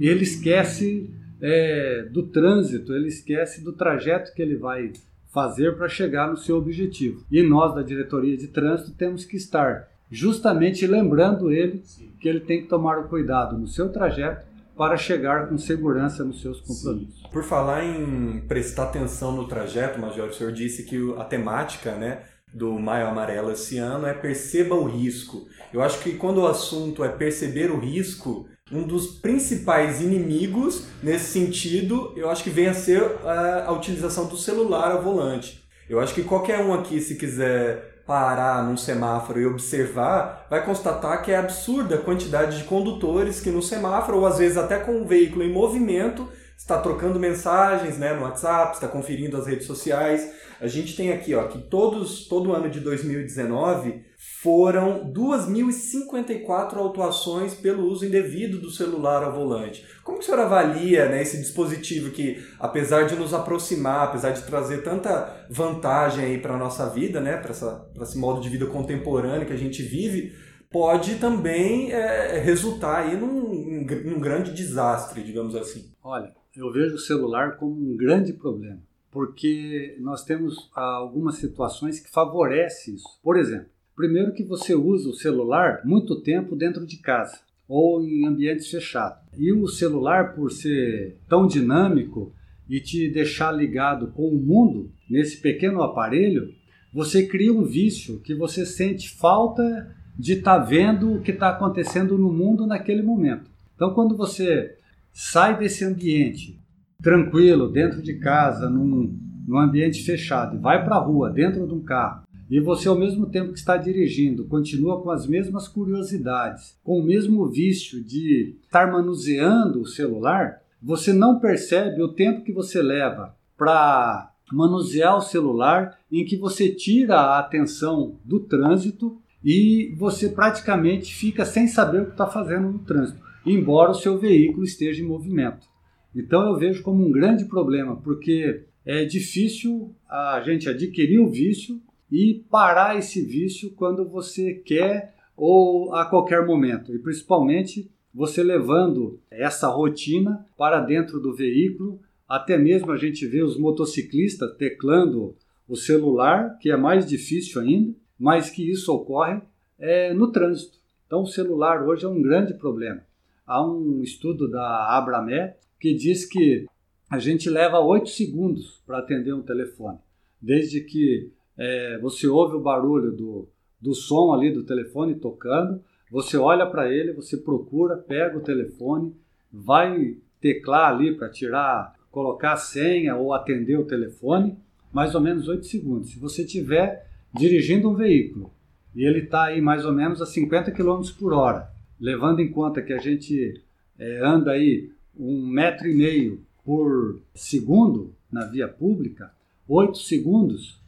ele esquece é, do trânsito, ele esquece do trajeto que ele vai fazer para chegar no seu objetivo. E nós, da diretoria de trânsito, temos que estar justamente lembrando ele Sim. que ele tem que tomar o cuidado no seu trajeto para chegar com segurança nos seus compromissos. Sim. Por falar em prestar atenção no trajeto, Major, o senhor disse que a temática né, do Maio Amarelo esse ano é perceba o risco. Eu acho que quando o assunto é perceber o risco, um dos principais inimigos nesse sentido, eu acho que vem a ser a, a utilização do celular ao volante. Eu acho que qualquer um aqui, se quiser parar num semáforo e observar, vai constatar que é absurda a quantidade de condutores que no semáforo, ou às vezes até com o veículo em movimento, está trocando mensagens né, no WhatsApp, está conferindo as redes sociais. A gente tem aqui ó, que todos, todo ano de 2019 foram 2.054 autuações pelo uso indevido do celular ao volante. Como que o senhor avalia né, esse dispositivo que, apesar de nos aproximar, apesar de trazer tanta vantagem para a nossa vida, né, para esse modo de vida contemporâneo que a gente vive, pode também é, resultar aí num, num grande desastre, digamos assim? Olha, eu vejo o celular como um grande problema, porque nós temos algumas situações que favorecem isso. Por exemplo, primeiro que você usa o celular muito tempo dentro de casa ou em ambientes fechados. E o celular, por ser tão dinâmico e te deixar ligado com o mundo nesse pequeno aparelho, você cria um vício que você sente falta de estar tá vendo o que está acontecendo no mundo naquele momento. Então, quando você sai desse ambiente tranquilo, dentro de casa, num, num ambiente fechado, e vai para a rua, dentro de um carro, e você, ao mesmo tempo que está dirigindo, continua com as mesmas curiosidades, com o mesmo vício de estar manuseando o celular, você não percebe o tempo que você leva para manusear o celular, em que você tira a atenção do trânsito e você praticamente fica sem saber o que está fazendo no trânsito embora o seu veículo esteja em movimento. Então eu vejo como um grande problema, porque é difícil a gente adquirir o vício e parar esse vício quando você quer ou a qualquer momento, e principalmente você levando essa rotina para dentro do veículo, até mesmo a gente vê os motociclistas teclando o celular, que é mais difícil ainda, mas que isso ocorre é, no trânsito. Então o celular hoje é um grande problema. Há um estudo da Abramé que diz que a gente leva 8 segundos para atender um telefone. Desde que é, você ouve o barulho do, do som ali do telefone tocando, você olha para ele, você procura, pega o telefone, vai teclar ali para tirar, colocar a senha ou atender o telefone, mais ou menos 8 segundos. Se você estiver dirigindo um veículo e ele está aí mais ou menos a 50 km por hora, levando em conta que a gente é, anda aí um metro e meio por segundo, na via pública, 8 segundos,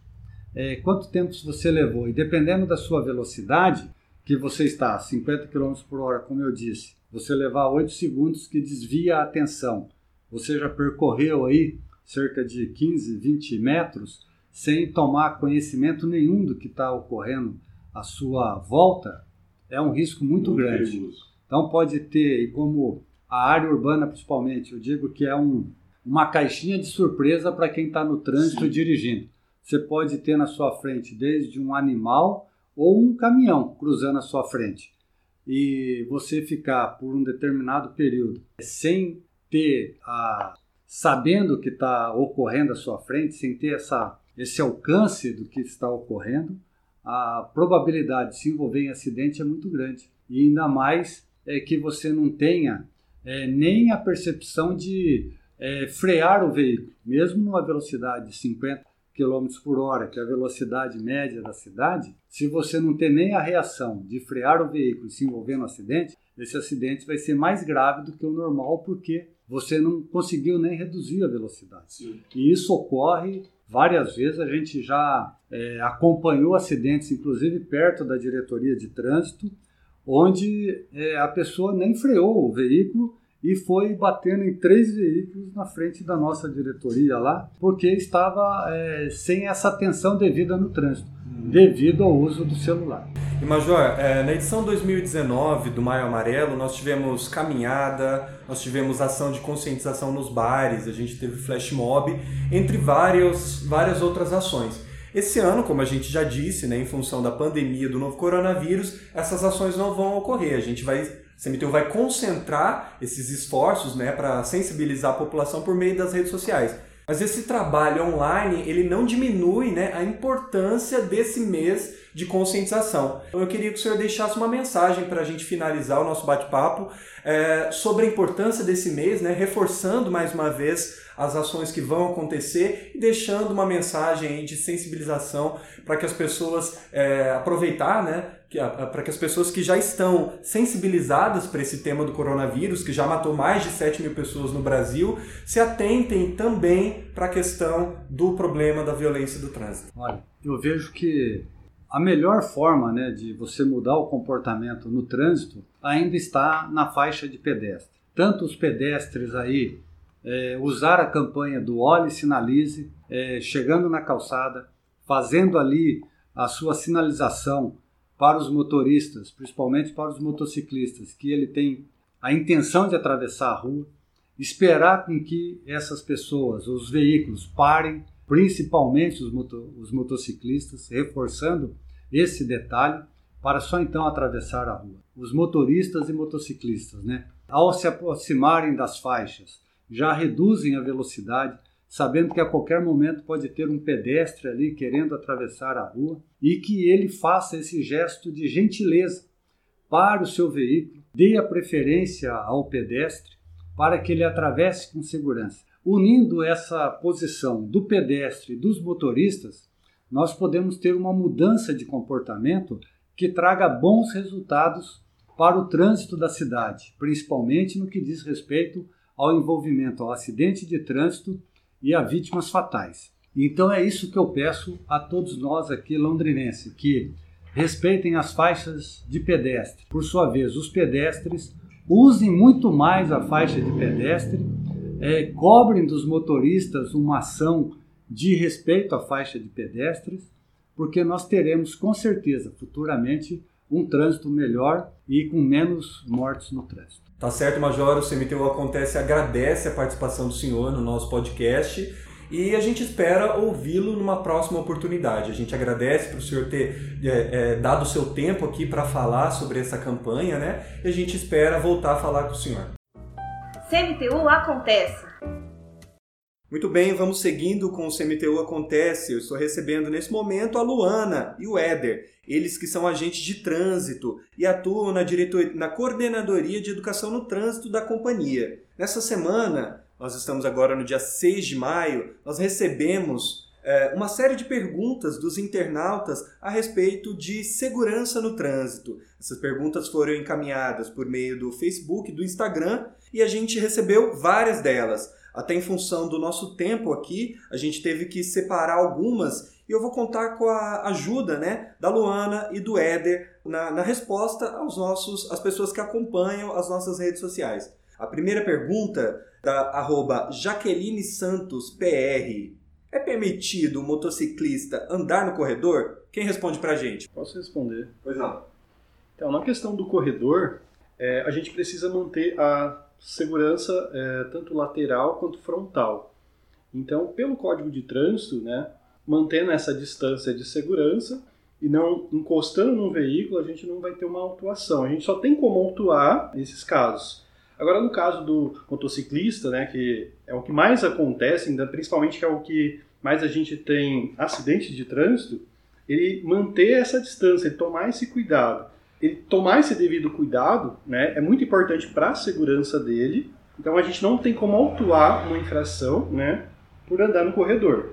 é, quanto tempo você levou? E dependendo da sua velocidade, que você está a 50 km por hora, como eu disse, você levar 8 segundos que desvia a atenção. Você já percorreu aí cerca de 15, 20 metros sem tomar conhecimento nenhum do que está ocorrendo à sua volta, é um risco muito, muito grande. Perigoso. Então pode ter, e como a área urbana principalmente, eu digo que é um, uma caixinha de surpresa para quem está no trânsito Sim. dirigindo. Você pode ter na sua frente desde um animal ou um caminhão cruzando a sua frente. E você ficar por um determinado período sem ter a sabendo o que está ocorrendo à sua frente, sem ter essa, esse alcance do que está ocorrendo, a probabilidade de se envolver em acidente é muito grande. E ainda mais é que você não tenha é, nem a percepção de é, frear o veículo, mesmo numa velocidade de 50 km por hora, que é a velocidade média da cidade, se você não tem nem a reação de frear o veículo e se envolver no acidente, esse acidente vai ser mais grave do que o normal, porque você não conseguiu nem reduzir a velocidade. Sim. E isso ocorre várias vezes, a gente já é, acompanhou acidentes, inclusive perto da diretoria de trânsito, onde é, a pessoa nem freou o veículo e foi batendo em três veículos na frente da nossa diretoria lá, porque estava é, sem essa atenção devida no trânsito, uhum. devido ao uso do celular. E Major, é, na edição 2019 do Maio Amarelo, nós tivemos caminhada, nós tivemos ação de conscientização nos bares, a gente teve flash mob, entre várias, várias outras ações. Esse ano, como a gente já disse, né, em função da pandemia do novo coronavírus, essas ações não vão ocorrer. A gente vai, a CMTU vai concentrar esses esforços né, para sensibilizar a população por meio das redes sociais. Mas esse trabalho online, ele não diminui né, a importância desse mês de conscientização. Então eu queria que o senhor deixasse uma mensagem para a gente finalizar o nosso bate-papo é, sobre a importância desse mês, né, reforçando mais uma vez as ações que vão acontecer e deixando uma mensagem de sensibilização para que as pessoas é, aproveitar, né, para que as pessoas que já estão sensibilizadas para esse tema do coronavírus, que já matou mais de 7 mil pessoas no Brasil, se atentem também para a questão do problema da violência do trânsito. Olha, eu vejo que a melhor forma né, de você mudar o comportamento no trânsito ainda está na faixa de pedestre. Tanto os pedestres aí é, usar a campanha do olhe sinalize, é, chegando na calçada, fazendo ali a sua sinalização para os motoristas, principalmente para os motociclistas, que ele tem a intenção de atravessar a rua, esperar com que essas pessoas, os veículos, parem, principalmente os, moto, os motociclistas, reforçando esse detalhe, para só então atravessar a rua. Os motoristas e motociclistas, né? Ao se aproximarem das faixas, já reduzem a velocidade, sabendo que a qualquer momento pode ter um pedestre ali querendo atravessar a rua e que ele faça esse gesto de gentileza para o seu veículo, dê a preferência ao pedestre para que ele atravesse com segurança. Unindo essa posição do pedestre e dos motoristas, nós podemos ter uma mudança de comportamento que traga bons resultados para o trânsito da cidade, principalmente no que diz respeito ao envolvimento ao acidente de trânsito e a vítimas fatais. Então é isso que eu peço a todos nós aqui londrinenses, que respeitem as faixas de pedestre. Por sua vez, os pedestres usem muito mais a faixa de pedestre, é, cobrem dos motoristas uma ação de respeito à faixa de pedestres, porque nós teremos com certeza futuramente um trânsito melhor e com menos mortes no trânsito. Tá certo, Major. O CMTU Acontece agradece a participação do senhor no nosso podcast e a gente espera ouvi-lo numa próxima oportunidade. A gente agradece por o senhor ter é, é, dado o seu tempo aqui para falar sobre essa campanha, né? E a gente espera voltar a falar com o senhor. CMTU Acontece. Muito bem, vamos seguindo com o CMTU Acontece. Eu estou recebendo nesse momento a Luana e o Éder eles que são agentes de trânsito e atuam na, diretor... na coordenadoria de educação no trânsito da companhia. Nessa semana, nós estamos agora no dia 6 de maio, nós recebemos é, uma série de perguntas dos internautas a respeito de segurança no trânsito. Essas perguntas foram encaminhadas por meio do Facebook, do Instagram, e a gente recebeu várias delas. Até em função do nosso tempo aqui, a gente teve que separar algumas e eu vou contar com a ajuda né, da Luana e do Éder na, na resposta aos nossos, às pessoas que acompanham as nossas redes sociais. A primeira pergunta da arroba Jaqueline Santos PR. É permitido o motociclista andar no corredor? Quem responde pra gente? Posso responder. Pois não. Então, na questão do corredor, é, a gente precisa manter a segurança é, tanto lateral quanto frontal. Então, pelo Código de Trânsito, né, mantendo essa distância de segurança e não encostando no veículo, a gente não vai ter uma autuação. A gente só tem como autuar nesses casos. Agora, no caso do motociclista, né, que é o que mais acontece, ainda principalmente que é o que mais a gente tem acidentes de trânsito, ele manter essa distância, ele tomar esse cuidado. Ele tomar esse devido cuidado né, é muito importante para a segurança dele. Então, a gente não tem como autuar uma infração né, por andar no corredor.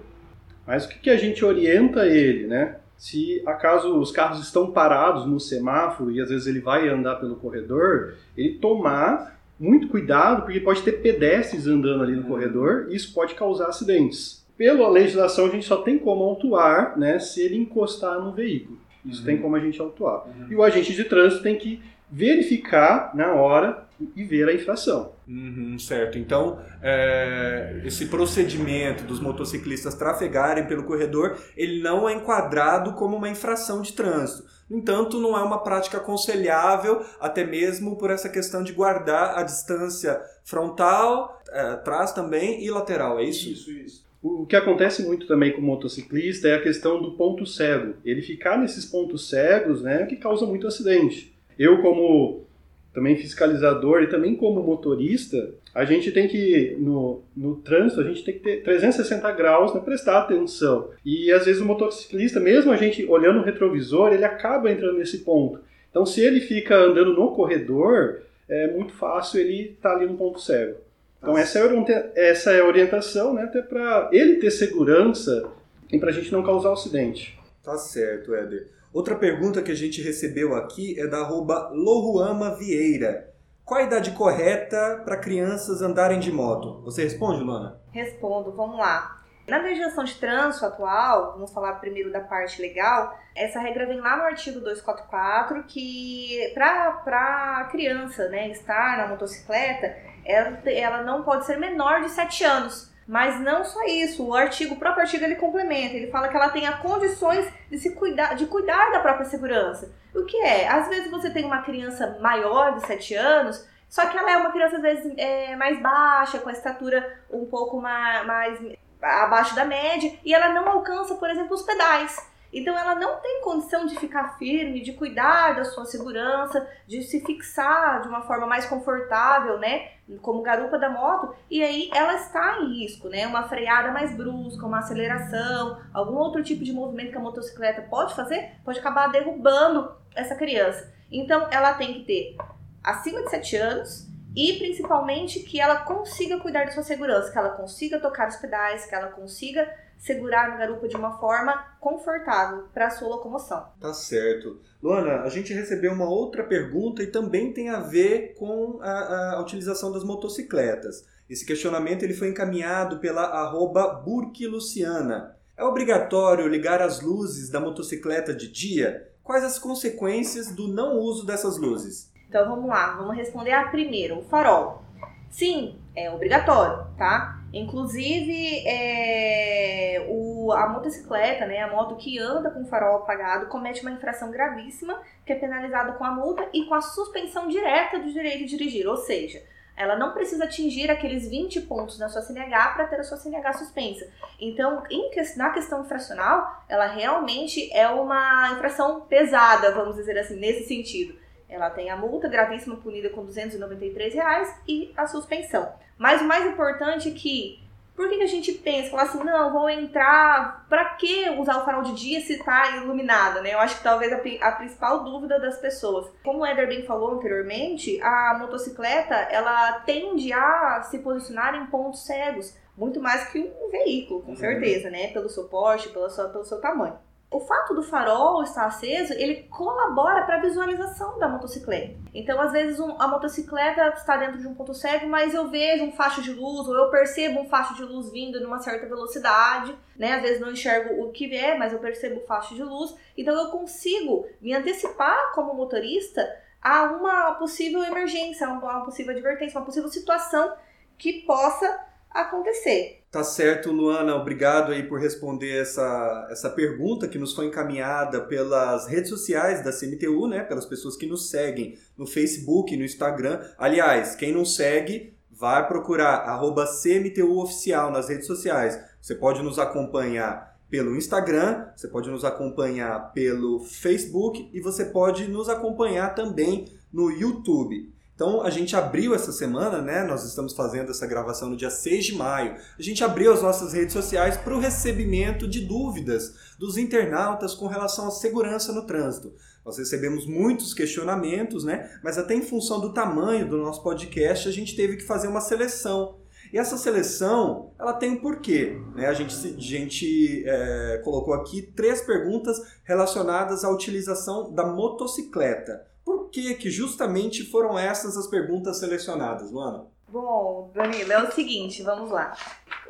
Mas o que, que a gente orienta ele, né? Se acaso os carros estão parados no semáforo e às vezes ele vai andar pelo corredor, ele tomar muito cuidado, porque pode ter pedestres andando ali no uhum. corredor e isso pode causar acidentes. Pela legislação, a gente só tem como autuar né, se ele encostar no veículo. Isso uhum. tem como a gente autuar. Uhum. E o agente de trânsito tem que verificar na hora e ver a infração. Uhum, certo. Então, é, esse procedimento dos motociclistas trafegarem pelo corredor, ele não é enquadrado como uma infração de trânsito. No entanto, não é uma prática aconselhável, até mesmo por essa questão de guardar a distância frontal, é, atrás também e lateral, é isso? Isso, isso. O que acontece muito também com o motociclista é a questão do ponto cego. Ele ficar nesses pontos cegos, né, que causa muito acidente. Eu, como também fiscalizador e também como motorista, a gente tem que, no, no trânsito, a gente tem que ter 360 graus, né, prestar atenção. E às vezes o motociclista, mesmo a gente olhando o retrovisor, ele acaba entrando nesse ponto. Então, se ele fica andando no corredor, é muito fácil ele estar tá ali no ponto cego. Então, essa é, essa é a orientação, né, até para ele ter segurança e para a gente não causar acidente. Tá certo, Éder. Outra pergunta que a gente recebeu aqui é da arroba Loruama Vieira. Qual a idade correta para crianças andarem de moto? Você responde, Luana? Respondo, vamos lá. Na legislação de trânsito atual, vamos falar primeiro da parte legal, essa regra vem lá no artigo 244, que para a criança né, estar na motocicleta, ela, ela não pode ser menor de 7 anos. Mas não só isso, o artigo, o próprio artigo ele complementa, ele fala que ela tenha condições de se cuidar, de cuidar da própria segurança. O que é? Às vezes você tem uma criança maior de 7 anos, só que ela é uma criança às vezes é, mais baixa, com a estatura um pouco mais, mais abaixo da média, e ela não alcança, por exemplo, os pedais. Então ela não tem condição de ficar firme, de cuidar da sua segurança, de se fixar de uma forma mais confortável, né, como garupa da moto, e aí ela está em risco, né, uma freada mais brusca, uma aceleração, algum outro tipo de movimento que a motocicleta pode fazer, pode acabar derrubando essa criança. Então ela tem que ter acima de 7 anos e principalmente que ela consiga cuidar da sua segurança, que ela consiga tocar os pedais, que ela consiga segurar no garupa de uma forma confortável para a sua locomoção. Tá certo. Luana, a gente recebeu uma outra pergunta e também tem a ver com a, a utilização das motocicletas. Esse questionamento ele foi encaminhado pela arroba Burquiluciana. É obrigatório ligar as luzes da motocicleta de dia? Quais as consequências do não uso dessas luzes? Então vamos lá, vamos responder a primeira, o farol. Sim, é obrigatório, tá? Inclusive, é, o, a motocicleta, né, a moto que anda com o farol apagado, comete uma infração gravíssima, que é penalizada com a multa e com a suspensão direta do direito de dirigir. Ou seja, ela não precisa atingir aqueles 20 pontos na sua CNH para ter a sua CNH suspensa. Então, em, na questão infracional, ela realmente é uma infração pesada, vamos dizer assim, nesse sentido. Ela tem a multa gravíssima punida com 293 reais e a suspensão. Mas o mais importante é que, por que, que a gente pensa, fala assim, não, vou entrar, para que usar o farol de dia se está iluminado, né? Eu acho que talvez a, a, principal dúvida das pessoas. Como o Eder bem falou anteriormente, a motocicleta, ela tende a se posicionar em pontos cegos, muito mais que um veículo, com uhum. certeza, né? Pelo seu porte, pelo seu, pelo seu tamanho. O fato do farol estar aceso, ele colabora para a visualização da motocicleta. Então, às vezes, um, a motocicleta está dentro de um ponto cego, mas eu vejo um facho de luz, ou eu percebo um facho de luz vindo numa certa velocidade, né? Às vezes não enxergo o que vier, mas eu percebo o facho de luz. Então, eu consigo me antecipar como motorista a uma possível emergência, a uma possível advertência, uma possível situação que possa acontecer. Tá certo, Luana. Obrigado aí por responder essa, essa pergunta que nos foi encaminhada pelas redes sociais da CMTU, né? Pelas pessoas que nos seguem no Facebook, no Instagram. Aliás, quem não segue, vai procurar arroba CMTU Oficial nas redes sociais. Você pode nos acompanhar pelo Instagram, você pode nos acompanhar pelo Facebook e você pode nos acompanhar também no YouTube. Então a gente abriu essa semana, né? Nós estamos fazendo essa gravação no dia 6 de maio. A gente abriu as nossas redes sociais para o recebimento de dúvidas dos internautas com relação à segurança no trânsito. Nós recebemos muitos questionamentos, né? Mas até em função do tamanho do nosso podcast, a gente teve que fazer uma seleção. E essa seleção, ela tem um porquê. Né? A gente, a gente é, colocou aqui três perguntas relacionadas à utilização da motocicleta. Por que, que justamente foram essas as perguntas selecionadas, Luana? Bom, Danilo, é o seguinte, vamos lá.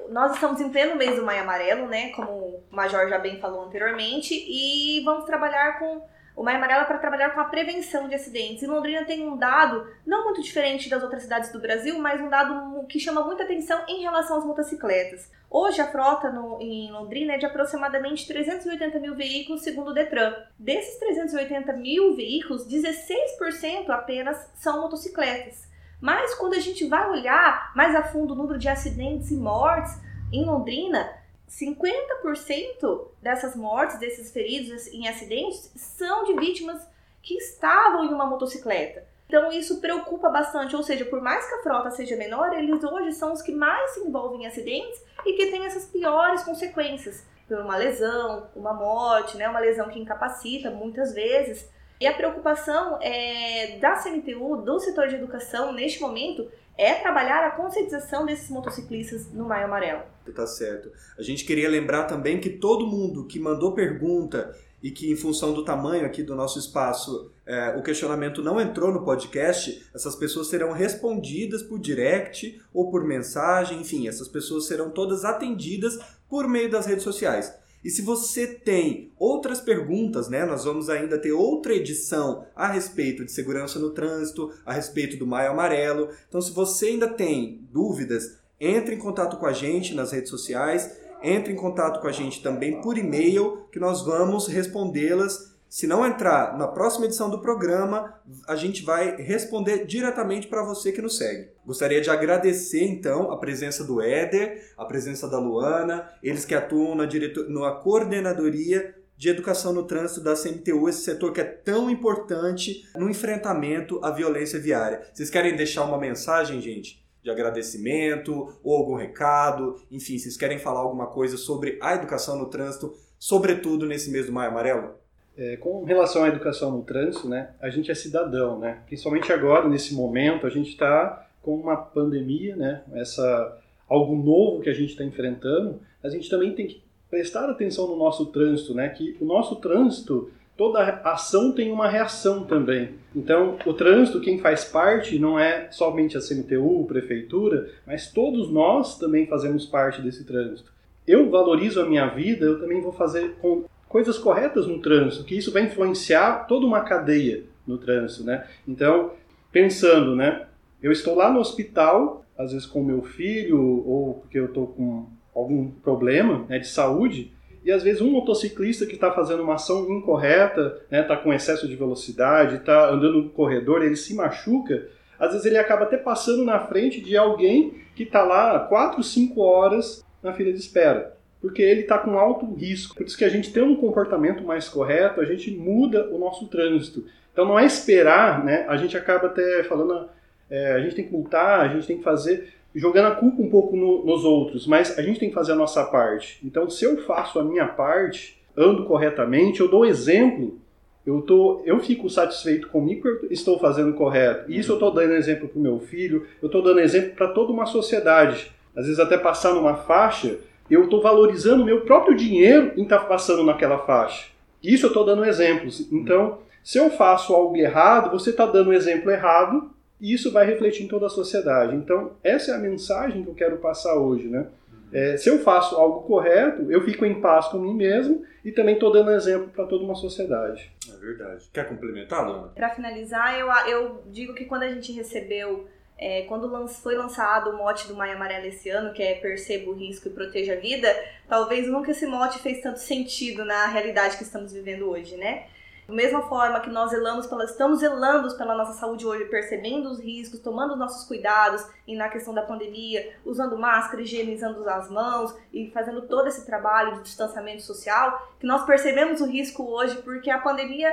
Nós estamos em pleno mês do Maio Amarelo, né? Como o Major já bem falou anteriormente, e vamos trabalhar com o Maio Amarelo é para trabalhar com a prevenção de acidentes. E Londrina tem um dado não muito diferente das outras cidades do Brasil, mas um dado que chama muita atenção em relação às motocicletas. Hoje a frota no, em Londrina é de aproximadamente 380 mil veículos, segundo o Detran. Desses 380 mil veículos, 16% apenas são motocicletas. Mas quando a gente vai olhar mais a fundo o número de acidentes e mortes em Londrina, 50% dessas mortes, desses feridos em acidentes, são de vítimas que estavam em uma motocicleta. Então isso preocupa bastante, ou seja, por mais que a frota seja menor, eles hoje são os que mais se envolvem em acidentes e que têm essas piores consequências, por uma lesão, uma morte, né, uma lesão que incapacita muitas vezes. E a preocupação é, da CMTU, do setor de educação, neste momento, é trabalhar a conscientização desses motociclistas no Maio Amarelo. Tá certo. A gente queria lembrar também que todo mundo que mandou pergunta e que em função do tamanho aqui do nosso espaço é, o questionamento não entrou no podcast, essas pessoas serão respondidas por direct ou por mensagem, enfim, essas pessoas serão todas atendidas por meio das redes sociais. E se você tem outras perguntas, né, nós vamos ainda ter outra edição a respeito de segurança no trânsito, a respeito do Maio Amarelo. Então, se você ainda tem dúvidas, entre em contato com a gente nas redes sociais, entre em contato com a gente também por e-mail, que nós vamos respondê-las se não entrar na próxima edição do programa, a gente vai responder diretamente para você que nos segue. Gostaria de agradecer então a presença do Éder, a presença da Luana, eles que atuam na, diretor... na coordenadoria de educação no trânsito da CMTU, esse setor que é tão importante no enfrentamento à violência viária. Vocês querem deixar uma mensagem, gente? De agradecimento ou algum recado? Enfim, vocês querem falar alguma coisa sobre a educação no trânsito, sobretudo nesse mês do Maio Amarelo? É, com relação à educação no trânsito, né, a gente é cidadão, né? Principalmente agora, nesse momento, a gente está com uma pandemia, né? Essa algo novo que a gente está enfrentando. A gente também tem que prestar atenção no nosso trânsito, né? Que o nosso trânsito, toda ação tem uma reação também. Então, o trânsito, quem faz parte, não é somente a CMTU, prefeitura, mas todos nós também fazemos parte desse trânsito. Eu valorizo a minha vida, eu também vou fazer com coisas corretas no trânsito, que isso vai influenciar toda uma cadeia no trânsito, né? Então, pensando, né? Eu estou lá no hospital, às vezes com meu filho ou porque eu estou com algum problema né, de saúde, e às vezes um motociclista que está fazendo uma ação incorreta, está né, tá com excesso de velocidade, está andando no corredor, ele se machuca, às vezes ele acaba até passando na frente de alguém que está lá 4, 5 horas na fila de espera porque ele está com alto risco. Por isso que a gente tem um comportamento mais correto, a gente muda o nosso trânsito. Então não é esperar, né? A gente acaba até falando, é, a gente tem que multar, a gente tem que fazer, jogando a culpa um pouco no, nos outros, mas a gente tem que fazer a nossa parte. Então se eu faço a minha parte, ando corretamente, eu dou exemplo, eu, tô, eu fico satisfeito comigo eu estou fazendo correto. E isso eu estou dando exemplo para o meu filho, eu estou dando exemplo para toda uma sociedade. Às vezes até passar numa faixa, eu estou valorizando o meu próprio dinheiro em estar tá passando naquela faixa. Isso eu estou dando exemplos. Então, se eu faço algo errado, você está dando um exemplo errado e isso vai refletir em toda a sociedade. Então, essa é a mensagem que eu quero passar hoje, né? É, se eu faço algo correto, eu fico em paz com mim mesmo e também estou dando exemplo para toda uma sociedade. É verdade. Quer complementar, Luna? Para finalizar, eu, eu digo que quando a gente recebeu, é, quando foi lançado o mote do Maio Amarelo esse ano, que é Perceba o Risco e Proteja a Vida, talvez nunca esse mote fez tanto sentido na realidade que estamos vivendo hoje, né? Da mesma forma que nós zelamos pela, estamos zelando pela nossa saúde hoje, percebendo os riscos, tomando os nossos cuidados e na questão da pandemia, usando máscara, higienizando as mãos e fazendo todo esse trabalho de distanciamento social, que nós percebemos o risco hoje porque a pandemia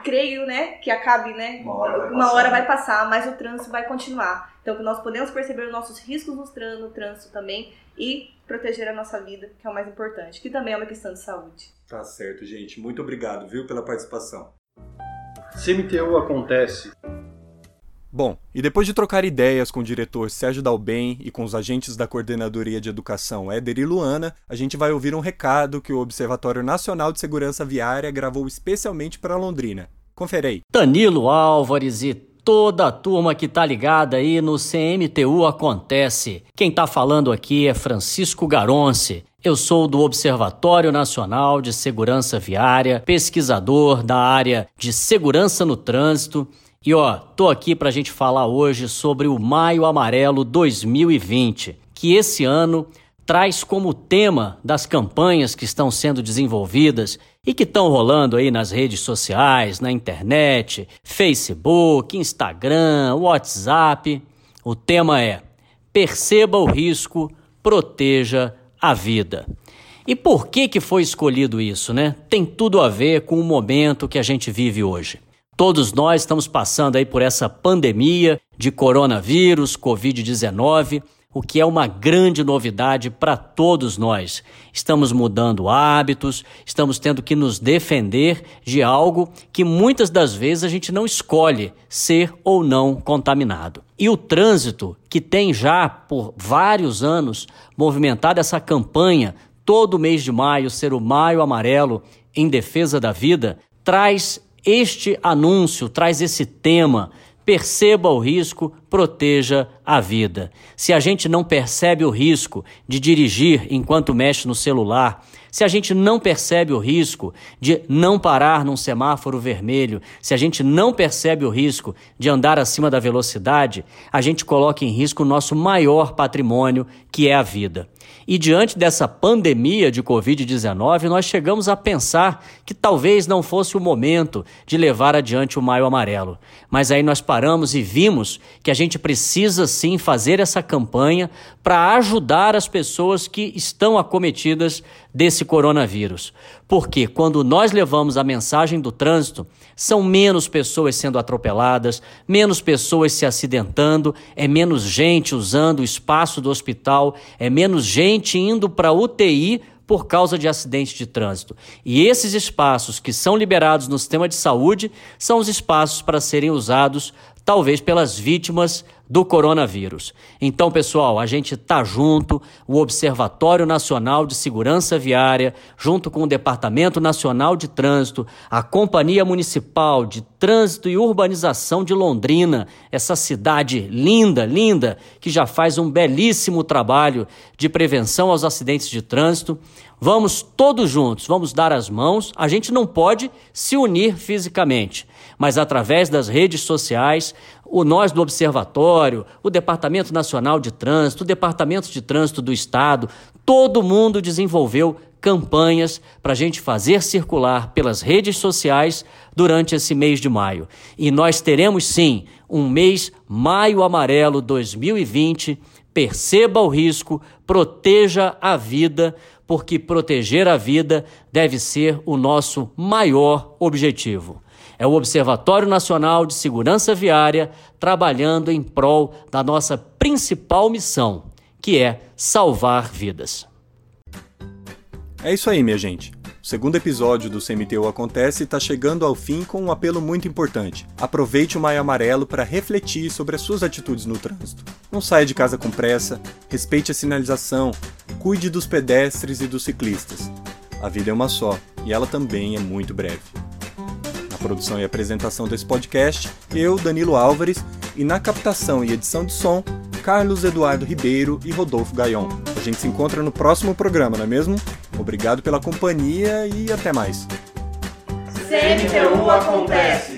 creio, né, que acabe, né, uma hora vai, uma passar. Hora vai passar, mas o trânsito vai continuar. Então que nós podemos perceber os nossos riscos no trânsito também e proteger a nossa vida, que é o mais importante, que também é uma questão de saúde. Tá certo, gente. Muito obrigado, viu, pela participação. CMTU acontece. Bom, e depois de trocar ideias com o diretor Sérgio Dalben e com os agentes da Coordenadoria de Educação Éder e Luana, a gente vai ouvir um recado que o Observatório Nacional de Segurança Viária gravou especialmente para Londrina. Conferei. Danilo Álvares e toda a turma que tá ligada aí no CMTU Acontece. Quem tá falando aqui é Francisco Garonce. Eu sou do Observatório Nacional de Segurança Viária, pesquisador da área de segurança no trânsito. E ó, tô aqui pra gente falar hoje sobre o Maio Amarelo 2020, que esse ano traz como tema das campanhas que estão sendo desenvolvidas e que estão rolando aí nas redes sociais, na internet, Facebook, Instagram, WhatsApp. O tema é Perceba o risco, proteja a vida. E por que que foi escolhido isso, né? Tem tudo a ver com o momento que a gente vive hoje. Todos nós estamos passando aí por essa pandemia de coronavírus, COVID-19, o que é uma grande novidade para todos nós. Estamos mudando hábitos, estamos tendo que nos defender de algo que muitas das vezes a gente não escolhe ser ou não contaminado. E o trânsito, que tem já por vários anos movimentado essa campanha, todo mês de maio ser o Maio Amarelo em defesa da vida, traz este anúncio, traz esse tema perceba o risco, proteja a vida. Se a gente não percebe o risco de dirigir enquanto mexe no celular, se a gente não percebe o risco de não parar num semáforo vermelho, se a gente não percebe o risco de andar acima da velocidade, a gente coloca em risco o nosso maior patrimônio, que é a vida. E diante dessa pandemia de Covid-19, nós chegamos a pensar que talvez não fosse o momento de levar adiante o Maio Amarelo. Mas aí nós paramos e vimos que a gente precisa sim fazer essa campanha para ajudar as pessoas que estão acometidas desse coronavírus. Porque quando nós levamos a mensagem do trânsito, são menos pessoas sendo atropeladas, menos pessoas se acidentando, é menos gente usando o espaço do hospital, é menos gente indo para UTI por causa de acidentes de trânsito. E esses espaços que são liberados no sistema de saúde são os espaços para serem usados talvez pelas vítimas do coronavírus. Então, pessoal, a gente está junto, o Observatório Nacional de Segurança Viária, junto com o Departamento Nacional de Trânsito, a Companhia Municipal de Trânsito e Urbanização de Londrina, essa cidade linda, linda, que já faz um belíssimo trabalho de prevenção aos acidentes de trânsito. Vamos todos juntos, vamos dar as mãos. A gente não pode se unir fisicamente, mas através das redes sociais, o nós do Observatório, o Departamento Nacional de Trânsito, o Departamento de Trânsito do Estado, todo mundo desenvolveu campanhas para a gente fazer circular pelas redes sociais durante esse mês de maio. E nós teremos sim um mês Maio Amarelo 2020. Perceba o risco, proteja a vida porque proteger a vida deve ser o nosso maior objetivo. É o Observatório Nacional de Segurança Viária trabalhando em prol da nossa principal missão, que é salvar vidas. É isso aí, minha gente. O segundo episódio do CMTU Acontece está chegando ao fim com um apelo muito importante. Aproveite o Maio Amarelo para refletir sobre as suas atitudes no trânsito. Não saia de casa com pressa, respeite a sinalização, cuide dos pedestres e dos ciclistas. A vida é uma só e ela também é muito breve. Produção e apresentação desse podcast, eu, Danilo Álvares, e na captação e edição de som, Carlos Eduardo Ribeiro e Rodolfo Gaion. A gente se encontra no próximo programa, não é mesmo? Obrigado pela companhia e até mais. Acontece!